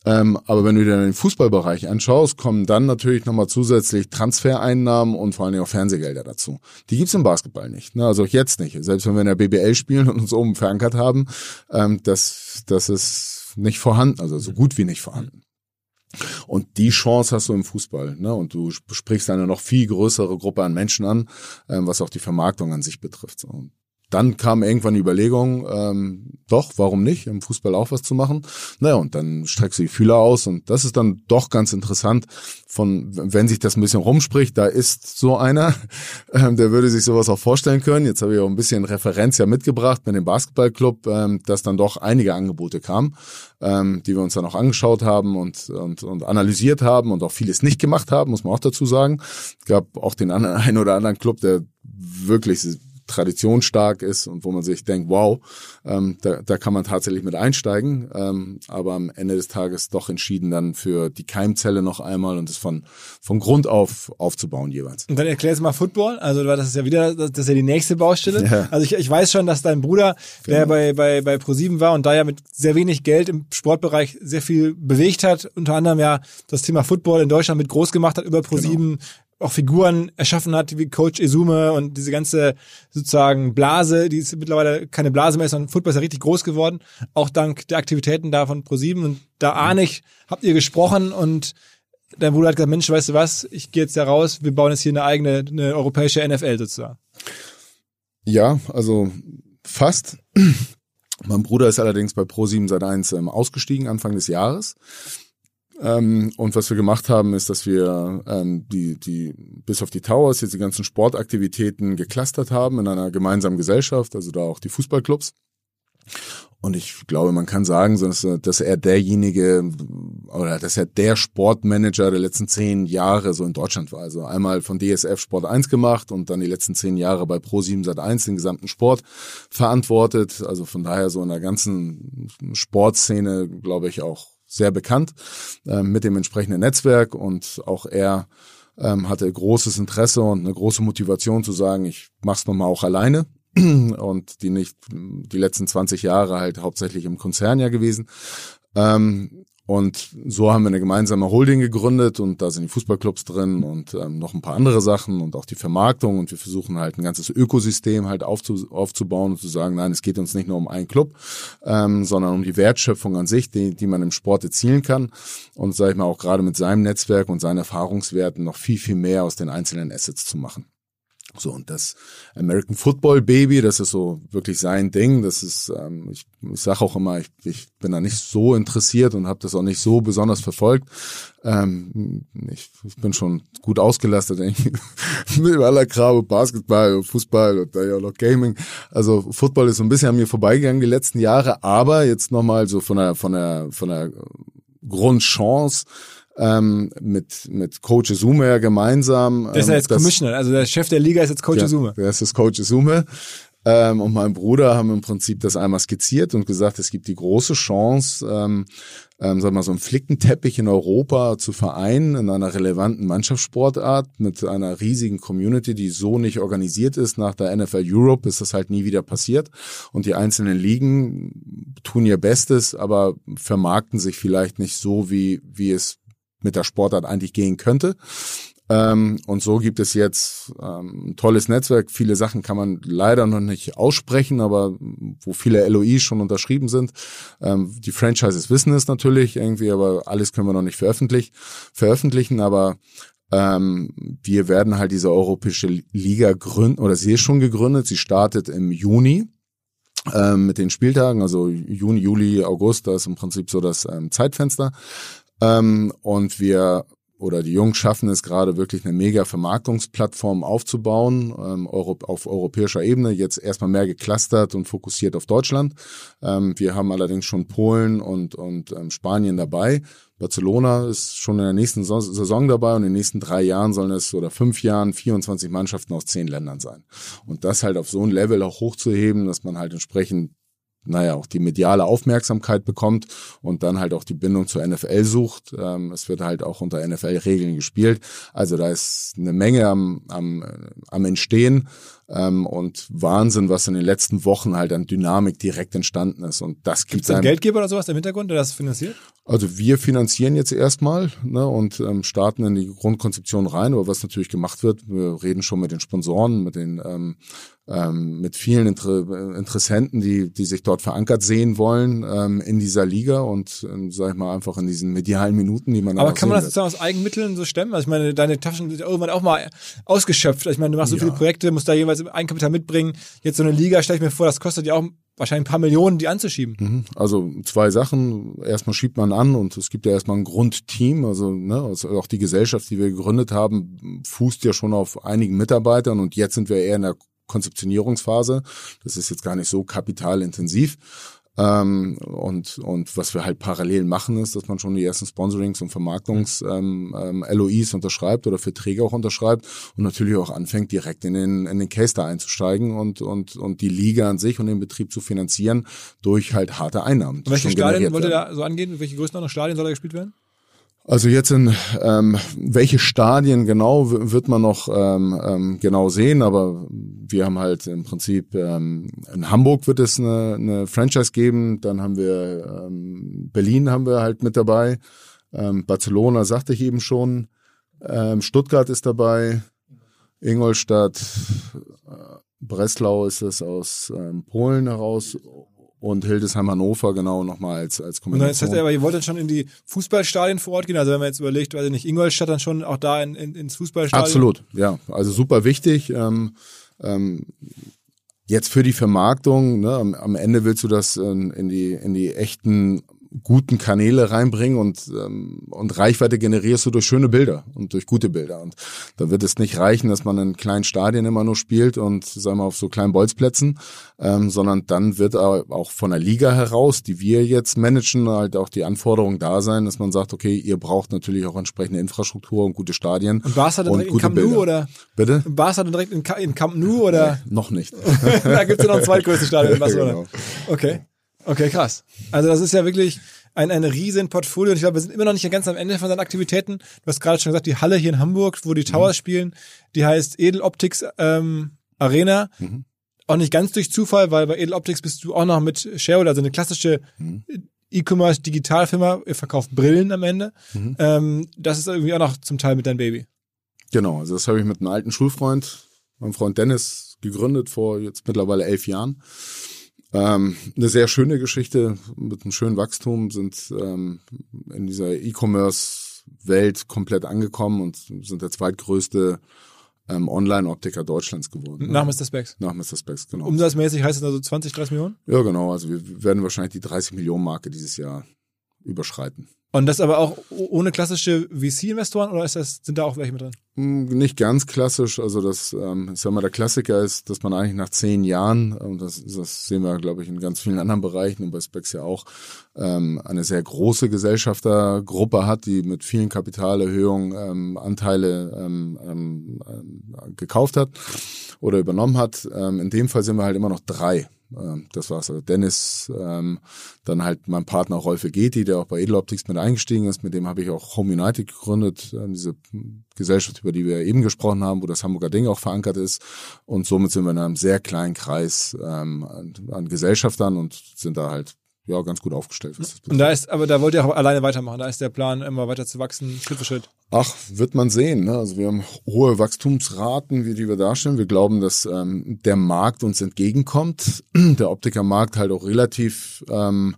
Speaker 2: Ähm, aber wenn du dir den Fußballbereich anschaust, kommen dann natürlich nochmal zusätzlich Transfereinnahmen und vor allen Dingen auch Fernsehgelder dazu. Die gibt's im Basketball nicht. Ne? Also jetzt nicht. Selbst wenn wir in der BBL spielen und uns oben verankert haben, ähm, das, das ist nicht vorhanden, also so gut wie nicht vorhanden. Und die Chance hast du im Fußball. Ne? Und du sprichst eine noch viel größere Gruppe an Menschen an, ähm, was auch die Vermarktung an sich betrifft. Und dann kam irgendwann die Überlegung, ähm, doch, warum nicht, im Fußball auch was zu machen. Naja, und dann streckst du die Fühler aus und das ist dann doch ganz interessant, von wenn sich das ein bisschen rumspricht, da ist so einer, ähm, der würde sich sowas auch vorstellen können. Jetzt habe ich auch ein bisschen Referenz ja mitgebracht mit dem Basketballclub, ähm, dass dann doch einige Angebote kamen, ähm, die wir uns dann auch angeschaut haben und, und, und analysiert haben und auch vieles nicht gemacht haben, muss man auch dazu sagen. Es gab auch den einen oder anderen Club, der wirklich traditionsstark ist und wo man sich denkt, wow, ähm, da, da kann man tatsächlich mit einsteigen. Ähm, aber am Ende des Tages doch entschieden dann für die Keimzelle noch einmal und es von, von Grund auf aufzubauen jeweils.
Speaker 1: Und dann erklär jetzt mal Football. Also das ist ja wieder, das ist ja die nächste Baustelle. Ja. Also ich, ich weiß schon, dass dein Bruder, genau. der bei, bei, bei ProSieben war und da ja mit sehr wenig Geld im Sportbereich sehr viel bewegt hat, unter anderem ja das Thema Football in Deutschland mit groß gemacht hat über ProSieben, genau auch Figuren erschaffen hat, wie Coach Izume und diese ganze sozusagen Blase, die ist mittlerweile keine Blase mehr, sondern Football ist ja richtig groß geworden, auch dank der Aktivitäten da von ProSieben und da ahne ich, habt ihr gesprochen und dein Bruder hat gesagt, Mensch, weißt du was, ich gehe jetzt da raus, wir bauen jetzt hier eine eigene, eine europäische NFL sozusagen.
Speaker 2: Ja, also fast. mein Bruder ist allerdings bei Pro7 seit 1 ähm, ausgestiegen, Anfang des Jahres. Ähm, und was wir gemacht haben, ist, dass wir ähm, die, die bis auf die Towers jetzt die ganzen Sportaktivitäten geclustert haben in einer gemeinsamen Gesellschaft, also da auch die Fußballclubs. Und ich glaube, man kann sagen, dass, er derjenige oder dass er der Sportmanager der letzten zehn Jahre so in Deutschland war. Also einmal von DSF Sport 1 gemacht und dann die letzten zehn Jahre bei Pro7 Sat 1 den gesamten Sport verantwortet. Also von daher so in der ganzen Sportszene, glaube ich, auch sehr bekannt äh, mit dem entsprechenden Netzwerk und auch er ähm, hatte großes Interesse und eine große Motivation zu sagen, ich mach's nochmal auch alleine und die nicht die letzten 20 Jahre halt hauptsächlich im Konzern ja gewesen. Ähm, und so haben wir eine gemeinsame Holding gegründet und da sind die Fußballclubs drin und ähm, noch ein paar andere Sachen und auch die Vermarktung und wir versuchen halt ein ganzes Ökosystem halt aufzu aufzubauen und zu sagen, nein, es geht uns nicht nur um einen Club, ähm, sondern um die Wertschöpfung an sich, die, die man im Sport erzielen kann und sage ich mal auch gerade mit seinem Netzwerk und seinen Erfahrungswerten noch viel, viel mehr aus den einzelnen Assets zu machen. So, und das American Football Baby, das ist so wirklich sein Ding. Das ist, ähm, ich, ich sage auch immer, ich, ich bin da nicht so interessiert und habe das auch nicht so besonders verfolgt. Ähm, ich, ich bin schon gut ausgelastet, mit aller Grabe, Basketball, Fußball und da ja noch Gaming. Also Football ist so ein bisschen an mir vorbeigegangen die letzten Jahre, aber jetzt nochmal so von der, von der, von der Grundchance, ähm, mit, mit Coach Izume ja gemeinsam.
Speaker 1: Der ist ja
Speaker 2: ähm,
Speaker 1: jetzt das, Commissioner, also der Chef der Liga ist jetzt Coach
Speaker 2: ja,
Speaker 1: Izume.
Speaker 2: Der ist das Coach Izume. ähm, und mein Bruder haben im Prinzip das einmal skizziert und gesagt, es gibt die große Chance, ähm, ähm, sag mal, so einen Flickenteppich in Europa zu vereinen in einer relevanten Mannschaftssportart mit einer riesigen Community, die so nicht organisiert ist. Nach der NFL Europe ist das halt nie wieder passiert. Und die einzelnen Ligen tun ihr Bestes, aber vermarkten sich vielleicht nicht so, wie, wie es mit der Sportart eigentlich gehen könnte. Ähm, und so gibt es jetzt ähm, ein tolles Netzwerk. Viele Sachen kann man leider noch nicht aussprechen, aber wo viele LOIs schon unterschrieben sind. Ähm, die Franchises wissen es natürlich irgendwie, aber alles können wir noch nicht veröffentlichen. veröffentlichen aber ähm, wir werden halt diese europäische Liga gründen, oder sie ist schon gegründet. Sie startet im Juni ähm, mit den Spieltagen, also Juni, Juli, August, da ist im Prinzip so das ähm, Zeitfenster. Ähm, und wir oder die Jungs schaffen es gerade wirklich eine mega Vermarktungsplattform aufzubauen ähm, auf europäischer Ebene. Jetzt erstmal mehr geclustert und fokussiert auf Deutschland. Ähm, wir haben allerdings schon Polen und, und ähm, Spanien dabei. Barcelona ist schon in der nächsten Saison dabei und in den nächsten drei Jahren sollen es oder fünf Jahren 24 Mannschaften aus zehn Ländern sein. Und das halt auf so ein Level auch hochzuheben, dass man halt entsprechend naja, auch die mediale Aufmerksamkeit bekommt und dann halt auch die Bindung zur NFL sucht. Ähm, es wird halt auch unter NFL-Regeln gespielt. Also da ist eine Menge am, am, am Entstehen ähm, und Wahnsinn, was in den letzten Wochen halt an Dynamik direkt entstanden ist. Und das gibt
Speaker 1: es einen Geldgeber oder sowas im Hintergrund, der das finanziert?
Speaker 2: Also wir finanzieren jetzt erstmal ne, und ähm, starten in die Grundkonzeption rein. Aber was natürlich gemacht wird, wir reden schon mit den Sponsoren, mit den ähm, ähm, mit vielen Inter Interessenten, die die sich dort verankert sehen wollen ähm, in dieser Liga und ähm, sag ich mal einfach in diesen medialen Minuten, die man.
Speaker 1: Aber kann man das sozusagen aus Eigenmitteln so stemmen? Also ich meine, deine Taschen sind irgendwann auch mal ausgeschöpft. Ich meine, du machst so ja. viele Projekte, musst da jeweils Eigenkapital mitbringen. Jetzt so eine Liga, stelle ich mir vor, das kostet ja auch wahrscheinlich ein paar Millionen, die anzuschieben.
Speaker 2: Mhm. Also zwei Sachen. Erstmal schiebt man an und es gibt ja erstmal ein Grundteam. Also, ne, also auch die Gesellschaft, die wir gegründet haben, fußt ja schon auf einigen Mitarbeitern und jetzt sind wir eher in der Konzeptionierungsphase. Das ist jetzt gar nicht so kapitalintensiv. Ähm, und, und was wir halt parallel machen, ist, dass man schon die ersten Sponsorings und Vermarktungs-LOIs ähm, ähm, unterschreibt oder Verträge auch unterschreibt und natürlich auch anfängt, direkt in den, in den Case da einzusteigen und, und, und die Liga an sich und den Betrieb zu finanzieren durch halt harte Einnahmen.
Speaker 1: Und welche Stadien wollt ihr da so angehen? Welche Größenordnung Stadien soll da gespielt werden?
Speaker 2: Also jetzt in ähm, welche Stadien genau wird man noch ähm, ähm, genau sehen, aber wir haben halt im Prinzip ähm, in Hamburg wird es eine, eine Franchise geben, dann haben wir ähm, Berlin haben wir halt mit dabei, ähm, Barcelona sagte ich eben schon, ähm, Stuttgart ist dabei, Ingolstadt, äh, Breslau ist es aus ähm, Polen heraus und Hildesheim Hannover genau nochmal als, als
Speaker 1: Kombination. Und das heißt aber, ihr wollt dann schon in die Fußballstadien vor Ort gehen? Also wenn man jetzt überlegt, weiß ich nicht, Ingolstadt dann schon auch da in, in, ins Fußballstadion?
Speaker 2: Absolut, ja. Also super wichtig. Ähm, ähm, jetzt für die Vermarktung, ne, am, am Ende willst du das in, in, die, in die echten guten Kanäle reinbringen und, ähm, und Reichweite generierst du durch schöne Bilder und durch gute Bilder. Und da wird es nicht reichen, dass man in kleinen Stadien immer nur spielt und sagen wir auf so kleinen Bolzplätzen, ähm, sondern dann wird auch von der Liga heraus, die wir jetzt managen, halt auch die Anforderung da sein, dass man sagt, okay, ihr braucht natürlich auch entsprechende Infrastruktur und gute Stadien.
Speaker 1: Und Barca dann direkt in Camp Nou oder?
Speaker 2: Bitte?
Speaker 1: Barca dann direkt in, Camp Nou oder?
Speaker 2: Nee, noch nicht.
Speaker 1: da gibt's ja noch ein zweitgrößtes Stadion in Barcelona. Genau. Okay. Okay, krass. Also das ist ja wirklich ein, ein riesen Portfolio. Und ich glaube, wir sind immer noch nicht ganz am Ende von seinen Aktivitäten. Du hast gerade schon gesagt, die Halle hier in Hamburg, wo die Towers mhm. spielen, die heißt Edeloptics ähm, Arena. Mhm. Auch nicht ganz durch Zufall, weil bei Edeloptics bist du auch noch mit Shareholder, also eine klassische mhm. E-Commerce Digitalfirma, ihr verkauft Brillen am Ende. Mhm. Ähm, das ist irgendwie auch noch zum Teil mit deinem Baby.
Speaker 2: Genau, also das habe ich mit einem alten Schulfreund, meinem Freund Dennis, gegründet vor jetzt mittlerweile elf Jahren. Ähm, eine sehr schöne Geschichte mit einem schönen Wachstum, sind ähm, in dieser E-Commerce-Welt komplett angekommen und sind der zweitgrößte ähm, Online-Optiker Deutschlands geworden.
Speaker 1: Nach Mr. Specs?
Speaker 2: Nach Mr. Specs, genau.
Speaker 1: Umsatzmäßig heißt es also 20, 30 Millionen?
Speaker 2: Ja, genau. Also wir werden wahrscheinlich die 30 Millionen Marke dieses Jahr überschreiten.
Speaker 1: Und das aber auch ohne klassische VC-Investoren oder ist das, sind da auch welche mit drin?
Speaker 2: Hm, nicht ganz klassisch. Also das, ähm, ich sag mal, der Klassiker ist, dass man eigentlich nach zehn Jahren, und das, das sehen wir, glaube ich, in ganz vielen anderen Bereichen und bei Specs ja auch, ähm, eine sehr große Gesellschaftergruppe hat, die mit vielen Kapitalerhöhungen ähm, Anteile ähm, ähm, äh, gekauft hat oder übernommen hat. Ähm, in dem Fall sind wir halt immer noch drei. Ähm, das war's. Also Dennis, ähm, dann halt mein Partner Rolf Geti, der auch bei Edeloptics mit eingestiegen ist. Mit dem habe ich auch Home United gegründet, äh, diese Gesellschaft, über die wir eben gesprochen haben, wo das Hamburger Ding auch verankert ist. Und somit sind wir in einem sehr kleinen Kreis ähm, an, an Gesellschaftern und sind da halt ja, ganz gut aufgestellt.
Speaker 1: Und da ist, aber da wollt ihr auch alleine weitermachen. Da ist der Plan, immer weiter zu wachsen, Schritt für Schritt.
Speaker 2: Ach, wird man sehen. Ne? Also wir haben hohe Wachstumsraten, wie die wir darstellen. Wir glauben, dass ähm, der Markt uns entgegenkommt. Der Optikermarkt halt auch relativ ähm,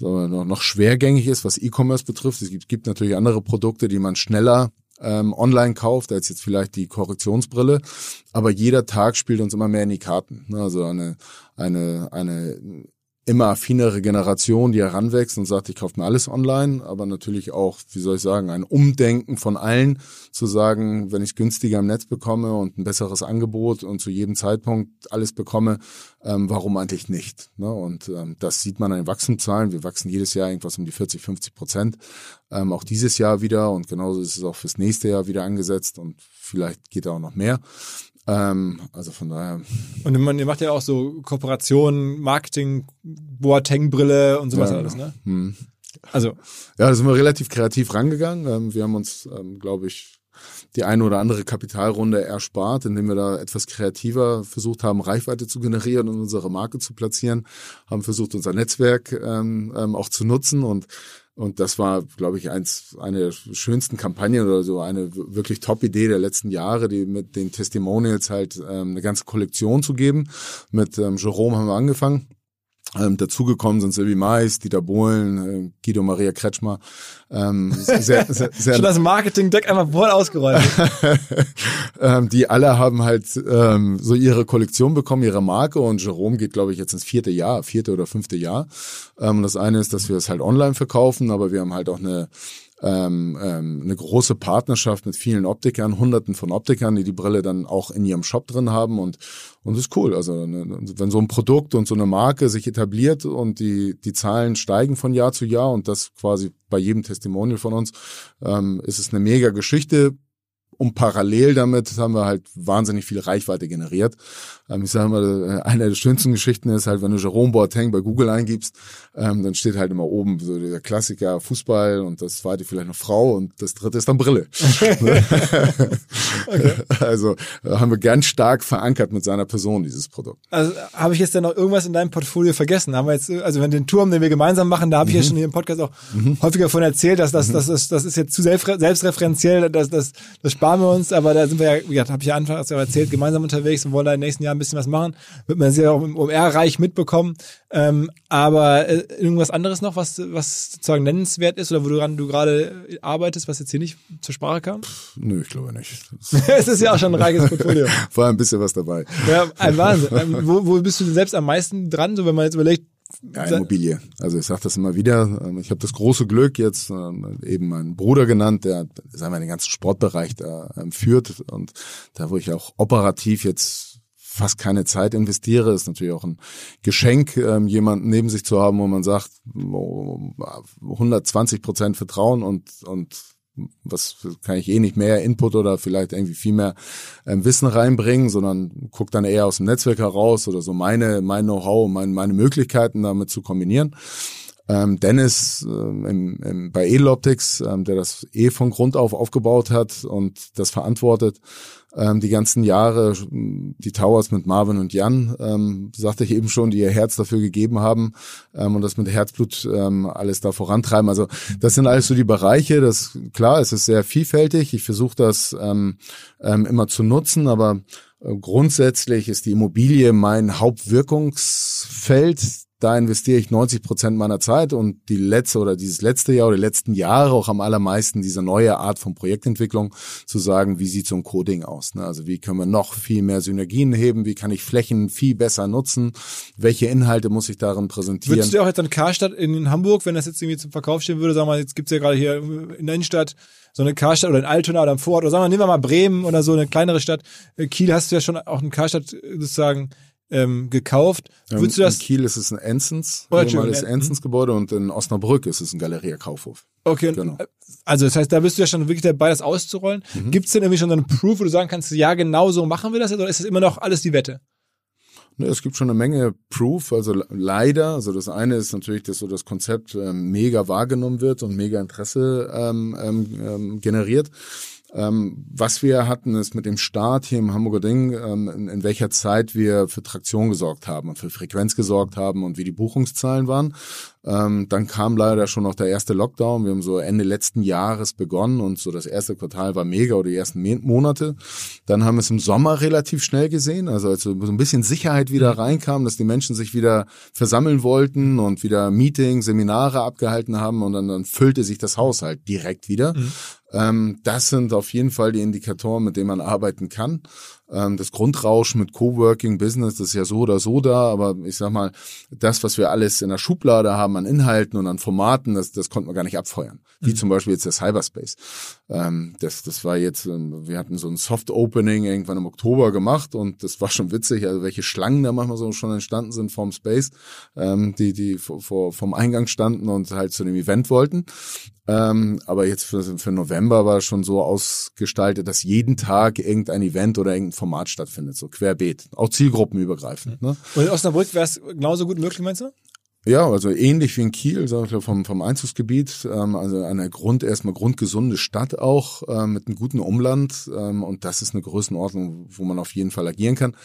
Speaker 2: noch, noch schwergängig ist, was E-Commerce betrifft. Es gibt, gibt natürlich andere Produkte, die man schneller ähm, online kauft, als jetzt vielleicht die Korrektionsbrille. Aber jeder Tag spielt uns immer mehr in die Karten. Ne? Also eine, eine, eine immer affinere Generation, die heranwächst und sagt, ich kaufe mir alles online, aber natürlich auch, wie soll ich sagen, ein Umdenken von allen, zu sagen, wenn ich günstiger im Netz bekomme und ein besseres Angebot und zu jedem Zeitpunkt alles bekomme, ähm, warum eigentlich nicht? Ne? Und ähm, das sieht man an den Wachstumszahlen. Wir wachsen jedes Jahr irgendwas um die 40, 50 Prozent. Ähm, auch dieses Jahr wieder und genauso ist es auch fürs nächste Jahr wieder angesetzt und vielleicht geht da auch noch mehr. Ähm, also von daher.
Speaker 1: Und man, ihr macht ja auch so Kooperationen, Marketing, Boateng-Brille und sowas ja, alles, ne? Hm.
Speaker 2: Also. Ja, da sind wir relativ kreativ rangegangen. Ähm, wir haben uns, ähm, glaube ich, die eine oder andere Kapitalrunde erspart, indem wir da etwas kreativer versucht haben, Reichweite zu generieren und unsere Marke zu platzieren, haben versucht, unser Netzwerk ähm, auch zu nutzen und und das war, glaube ich, eins, eine der schönsten Kampagnen oder so, eine wirklich Top-Idee der letzten Jahre, die mit den Testimonials halt ähm, eine ganze Kollektion zu geben. Mit ähm, Jerome haben wir angefangen. Ähm, dazugekommen sind Silvi Mais, Dieter Bohlen, äh, Guido Maria Kretschmer. Ähm,
Speaker 1: sehr, sehr, sehr Schon das Marketing-Deck einmal voll ausgeräumt.
Speaker 2: ähm, die alle haben halt ähm, so ihre Kollektion bekommen, ihre Marke und Jerome geht, glaube ich, jetzt ins vierte Jahr, vierte oder fünfte Jahr. Ähm, das eine ist, dass wir es halt online verkaufen, aber wir haben halt auch eine ähm, ähm, eine große Partnerschaft mit vielen Optikern, hunderten von Optikern, die die Brille dann auch in ihrem Shop drin haben und und das ist cool. Also ne, wenn so ein Produkt und so eine Marke sich etabliert und die die Zahlen steigen von Jahr zu Jahr und das quasi bei jedem Testimonial von uns, ähm, ist es eine mega Geschichte und parallel damit haben wir halt wahnsinnig viel Reichweite generiert. Ähm, ich sage mal, äh, eine der schönsten Geschichten ist halt, wenn du Jerome Boateng bei Google eingibst, ähm, dann steht halt immer oben so der Klassiker Fußball und das zweite vielleicht noch Frau und das dritte ist dann Brille. okay. Also äh, haben wir ganz stark verankert mit seiner Person dieses Produkt.
Speaker 1: Also habe ich jetzt dann noch irgendwas in deinem Portfolio vergessen? Haben wir jetzt, also wenn den Turm, den wir gemeinsam machen, da habe ich mhm. ja schon hier im Podcast auch mhm. häufiger von erzählt, dass das, mhm. das, das, das ist jetzt zu selbstreferenziell, dass das, das sparen wir uns, aber da sind wir ja, wie gesagt, habe ich ja anfangs erzählt, gemeinsam unterwegs und wollen da im nächsten Jahr ein bisschen was machen. Wird man sehr auch im OMR-Reich mitbekommen. Ähm, aber äh, irgendwas anderes noch, was, was sozusagen nennenswert ist oder woran du gerade arbeitest, was jetzt hier nicht zur Sprache kam?
Speaker 2: Pff, nö, ich glaube nicht.
Speaker 1: es ist ja auch schon ein reiches Portfolio.
Speaker 2: War ein bisschen was dabei.
Speaker 1: Ja, ein Wahnsinn. Ähm, wo, wo bist du denn selbst am meisten dran, so wenn man jetzt überlegt,
Speaker 2: ja, Immobilie. Also ich sage das immer wieder. Ähm, ich habe das große Glück, jetzt ähm, eben meinen Bruder genannt, der sagen wir, den ganzen Sportbereich da ähm, führt und da, wo ich auch operativ jetzt fast keine Zeit investiere, ist natürlich auch ein Geschenk, jemanden neben sich zu haben, wo man sagt, 120 Prozent Vertrauen und und was kann ich eh nicht mehr Input oder vielleicht irgendwie viel mehr ähm, Wissen reinbringen, sondern guck dann eher aus dem Netzwerk heraus oder so meine, mein Know-how, mein, meine Möglichkeiten damit zu kombinieren. Ähm, Dennis ähm, im, im, bei Edeloptics, ähm, der das eh von Grund auf aufgebaut hat und das verantwortet, ähm, die ganzen Jahre, die Towers mit Marvin und Jan, ähm, sagte ich eben schon, die ihr Herz dafür gegeben haben ähm, und das mit Herzblut ähm, alles da vorantreiben. Also das sind alles so die Bereiche. Das klar, es ist sehr vielfältig. Ich versuche das ähm, ähm, immer zu nutzen, aber äh, grundsätzlich ist die Immobilie mein Hauptwirkungsfeld da investiere ich 90 Prozent meiner Zeit und die letzte oder dieses letzte Jahr oder die letzten Jahre auch am allermeisten diese neue Art von Projektentwicklung zu sagen, wie sieht so ein Coding aus? Ne? Also wie können wir noch viel mehr Synergien heben? Wie kann ich Flächen viel besser nutzen? Welche Inhalte muss ich darin präsentieren?
Speaker 1: Würdest du auch jetzt an Karstadt in Hamburg, wenn das jetzt irgendwie zum Verkauf stehen würde, sagen wir mal, jetzt gibt's ja gerade hier in der Innenstadt so eine Karstadt oder in Altona oder im Vorort oder sagen wir, nehmen wir mal Bremen oder so eine kleinere Stadt. Kiel hast du ja schon auch eine Karstadt sozusagen ähm, gekauft.
Speaker 2: Ähm,
Speaker 1: Würdest du das?
Speaker 2: In Kiel ist es ein Enzens,
Speaker 1: Oh,
Speaker 2: ehemaliges Enzens-Gebäude und in Osnabrück ist es ein Galeria Kaufhof.
Speaker 1: Okay,
Speaker 2: Genau.
Speaker 1: äh, also das heißt, da bist du ja schon wirklich dabei, das auszurollen.
Speaker 2: Mhm.
Speaker 1: Gibt's denn irgendwie schon so einen Proof, wo du sagen kannst, ja, genau so machen wir das jetzt, oder ist das immer noch alles die Wette?
Speaker 2: Ne, es gibt schon eine Menge Proof, also le- leider. Also das eine ist natürlich, dass so das Konzept ähm, mega wahrgenommen wird und mega Interesse ähm, ähm, ähm, generiert. Ähm, was wir hatten, ist mit dem Start hier im Hamburger Ding, ähm, in, in welcher Zeit wir für Traktion gesorgt haben und für Frequenz gesorgt haben und wie die Buchungszahlen waren. Ähm, dann kam leider schon noch der erste Lockdown. Wir haben so Ende letzten Jahres begonnen und so das erste Quartal war mega oder die ersten Monate. Dann haben wir es im Sommer relativ schnell gesehen, also als so ein bisschen Sicherheit wieder reinkam, dass die Menschen sich wieder versammeln wollten und wieder Meetings, Seminare abgehalten haben und dann, dann füllte sich das Haus halt direkt wieder. Ähm, das sind auf jeden Fall die Indikatoren, mit denen man arbeiten kann. Ähm, das Grundrauschen mit Coworking Business, das ist ja so oder so da, aber ich sag mal, das, was wir alles in der Schublade haben an Inhalten und an Formaten, das, das konnten wir gar nicht abfeuern. Wie zum Beispiel jetzt der Cyberspace. Ähm, das, das war jetzt, ähm, wir hatten so ein Soft Opening irgendwann im Oktober gemacht und das war schon witzig, also welche Schlangen da manchmal so schon entstanden sind vom Space, ähm, die, die vor, vor, vom Eingang standen und halt zu dem Event wollten. Ähm, aber jetzt für, für November war es schon so ausgestaltet, dass jeden Tag irgendein Event oder irgendein Format stattfindet, so querbeet, auch zielgruppenübergreifend. Ne?
Speaker 1: Und in Osnabrück wäre es genauso gut möglich, meinst du?
Speaker 2: Ja, also ähnlich wie in Kiel, sag ich, vom, vom Einzugsgebiet, ähm, also eine Grund, erstmal grundgesunde Stadt auch, ähm, mit einem guten Umland ähm, und das ist eine Größenordnung, wo man auf jeden Fall agieren kann.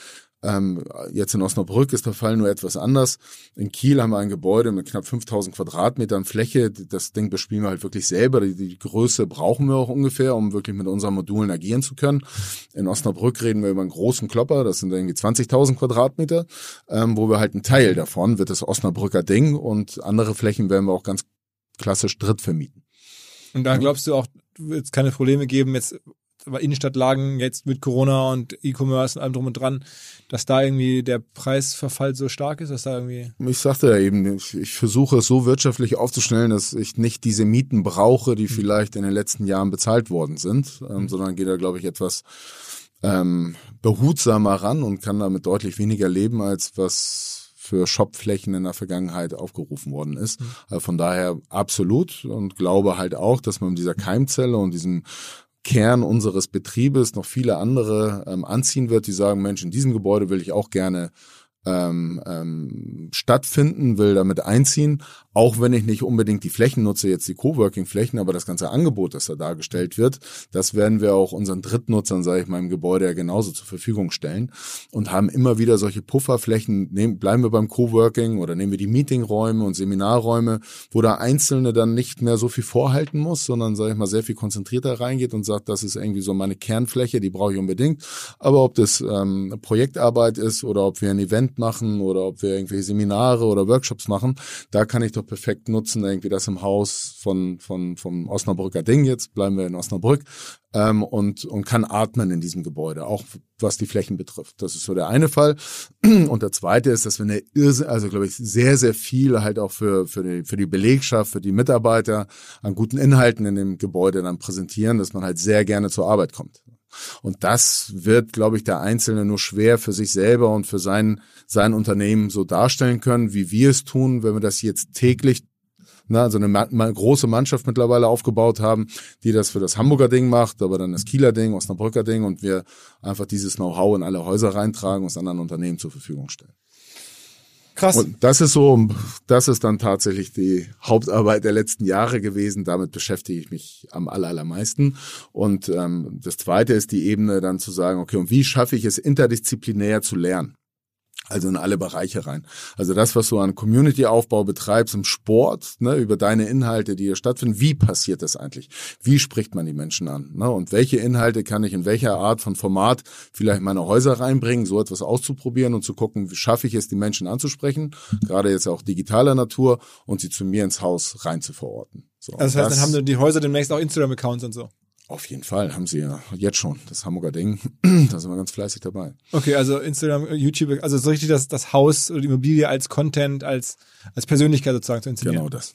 Speaker 2: Ähm, jetzt in Osnabrück ist der Fall nur etwas anders. In Kiel haben wir ein Gebäude mit knapp 5000 Quadratmetern Fläche. Das Ding bespielen wir halt wirklich selber. Die, die Größe brauchen wir auch ungefähr, um wirklich mit unseren Modulen agieren zu können. In Osnabrück reden wir über einen großen Klopper. Das sind irgendwie 20.000 Quadratmeter, ähm, wo wir halt einen Teil davon wird das Osnabrücker Ding und andere Flächen werden wir auch ganz klassisch dritt vermieten.
Speaker 1: Und da glaubst du auch, wird es keine Probleme geben, jetzt Innenstadtlagen, jetzt mit Corona und E-Commerce und allem drum und dran, dass da irgendwie der Preisverfall so stark ist, dass da irgendwie.
Speaker 2: Ich sagte ja eben, ich, ich versuche es so wirtschaftlich aufzustellen, dass ich nicht diese Mieten brauche, die vielleicht in den letzten Jahren bezahlt worden sind, ähm, sondern gehe da, glaube ich, etwas ähm, behutsamer ran und kann damit deutlich weniger leben, als was für Shopflächen in der Vergangenheit aufgerufen worden ist. Also von daher absolut und glaube halt auch, dass man mit dieser Keimzelle und diesem Kern unseres Betriebes noch viele andere ähm, anziehen wird, die sagen, Mensch, in diesem Gebäude will ich auch gerne ähm, ähm, stattfinden, will damit einziehen, auch wenn ich nicht unbedingt die Flächen nutze, jetzt die Coworking-Flächen, aber das ganze Angebot, das da dargestellt wird, das werden wir auch unseren Drittnutzern, sage ich mal, im Gebäude ja genauso zur Verfügung stellen und haben immer wieder solche Pufferflächen, nehmen, bleiben wir beim Coworking oder nehmen wir die Meetingräume und Seminarräume, wo der Einzelne dann nicht mehr so viel vorhalten muss, sondern, sage ich mal, sehr viel konzentrierter reingeht und sagt, das ist irgendwie so meine Kernfläche, die brauche ich unbedingt. Aber ob das ähm, Projektarbeit ist oder ob wir ein Event machen oder ob wir irgendwelche Seminare oder Workshops machen, da kann ich doch perfekt nutzen, irgendwie das im Haus von, von, vom Osnabrücker Ding jetzt, bleiben wir in Osnabrück, ähm, und, und kann atmen in diesem Gebäude, auch was die Flächen betrifft. Das ist so der eine Fall. Und der zweite ist, dass wir eine Irrsinn, also glaube ich, sehr, sehr viel halt auch für, für, die, für die Belegschaft, für die Mitarbeiter an guten Inhalten in dem Gebäude dann präsentieren, dass man halt sehr gerne zur Arbeit kommt. Und das wird, glaube ich, der Einzelne nur schwer für sich selber und für sein, sein Unternehmen so darstellen können, wie wir es tun, wenn wir das jetzt täglich na, also eine ma ma große Mannschaft mittlerweile aufgebaut haben, die das für das Hamburger Ding macht, aber dann das Kieler Ding, Osnabrücker Ding und wir einfach dieses Know-how in alle Häuser reintragen und es anderen Unternehmen zur Verfügung stellen.
Speaker 1: Krass.
Speaker 2: Und das ist so, das ist dann tatsächlich die Hauptarbeit der letzten Jahre gewesen. Damit beschäftige ich mich am aller, allermeisten. Und ähm, das Zweite ist die Ebene dann zu sagen, okay, und wie schaffe ich es interdisziplinär zu lernen? Also in alle Bereiche rein. Also das, was du an Community-Aufbau betreibst im Sport, ne, über deine Inhalte, die hier stattfinden, wie passiert das eigentlich? Wie spricht man die Menschen an? Ne? Und welche Inhalte kann ich in welcher Art von Format vielleicht in meine Häuser reinbringen, so etwas auszuprobieren und zu gucken, wie schaffe ich es, die Menschen anzusprechen, gerade jetzt auch digitaler Natur und sie zu mir ins Haus rein zu verorten.
Speaker 1: So, also das heißt, das, dann haben die Häuser demnächst auch Instagram-Accounts und so.
Speaker 2: Auf jeden Fall haben sie ja jetzt schon das Hamburger Ding. da sind wir ganz fleißig dabei.
Speaker 1: Okay, also Instagram, YouTube, also so richtig das, das Haus oder die Immobilie als Content, als, als Persönlichkeit sozusagen zu inszenieren.
Speaker 2: Genau das.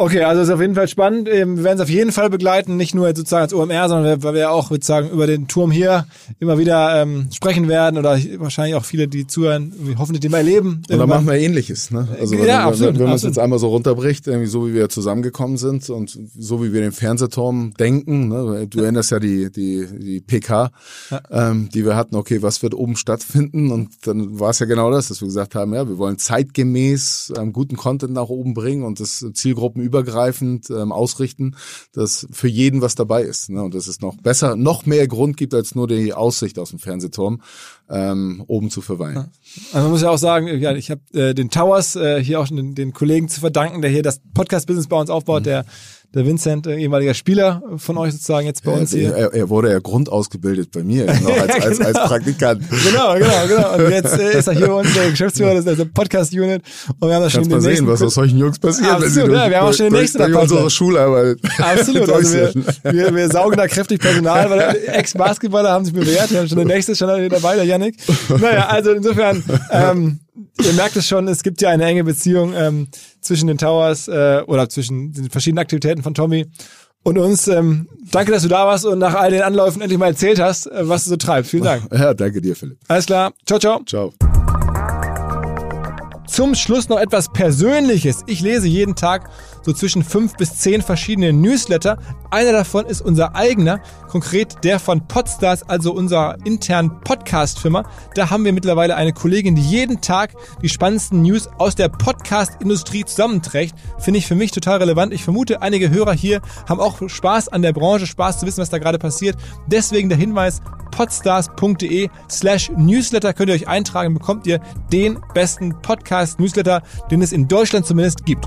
Speaker 1: Okay, also ist auf jeden Fall spannend. Ähm, wir werden es auf jeden Fall begleiten, nicht nur sozusagen als OMR, sondern weil wir auch sozusagen über den Turm hier immer wieder ähm, sprechen werden oder wahrscheinlich auch viele, die zuhören, hoffentlich den mal erleben.
Speaker 2: Und dann machen wir ähnliches, ne? Also wenn, ja, absolut, wenn, wenn man es jetzt einmal so runterbricht, irgendwie so wie wir zusammengekommen sind und so wie wir den Fernsehturm denken, ne? Du erinnerst ja die die die PK, ja. ähm, die wir hatten. Okay, was wird oben stattfinden? Und dann war es ja genau das, dass wir gesagt haben, ja, wir wollen zeitgemäß ähm, guten Content nach oben bringen und das Zielgruppen übergreifend ähm, ausrichten, dass für jeden was dabei ist. Ne? Und dass es noch besser, noch mehr Grund gibt, als nur die Aussicht aus dem Fernsehturm ähm, oben zu verweilen.
Speaker 1: Also man muss ja auch sagen, ja, ich habe äh, den Towers äh, hier auch den, den Kollegen zu verdanken, der hier das Podcast-Business bei uns aufbaut, mhm. der der Vincent, äh, ehemaliger Spieler von euch sozusagen jetzt bei uns hier.
Speaker 2: Er, er wurde ja grundausgebildet bei mir, noch als, als, als genau. Praktikant.
Speaker 1: Genau, genau, genau. Und jetzt äh, ist er hier bei uns der Geschäftsführer das ist also Podcast-Unit. Und wir haben das schon
Speaker 2: mal sehen, was aus solchen Jungs passiert.
Speaker 1: Absolut, ja, wir haben auch schon den nächsten
Speaker 2: durch unsere Schularbeit.
Speaker 1: Absolut, also wir, wir, wir saugen da kräftig Personal, weil Ex-Basketballer haben sich bewährt. Wir haben schon den nächsten schon dabei, der Yannick. Naja, also insofern, ähm, ihr merkt es schon, es gibt ja eine enge Beziehung ähm, zwischen den Towers äh, oder zwischen den verschiedenen Aktivitäten von Tommy und uns. Ähm, danke, dass du da warst und nach all den Anläufen endlich mal erzählt hast, äh, was du so treibst. Vielen Dank.
Speaker 2: Ja, danke dir, Philipp.
Speaker 1: Alles klar. Ciao, ciao.
Speaker 2: Ciao.
Speaker 1: Zum Schluss noch etwas Persönliches. Ich lese jeden Tag so zwischen fünf bis zehn verschiedene Newsletter. Einer davon ist unser eigener, konkret der von Podstars, also unserer internen Podcast-Firma. Da haben wir mittlerweile eine Kollegin, die jeden Tag die spannendsten News aus der Podcast-Industrie zusammenträgt. Finde ich für mich total relevant. Ich vermute, einige Hörer hier haben auch Spaß an der Branche, Spaß zu wissen, was da gerade passiert. Deswegen der Hinweis, podstars.de slash Newsletter könnt ihr euch eintragen, bekommt ihr den besten Podcast-Newsletter, den es in Deutschland zumindest gibt.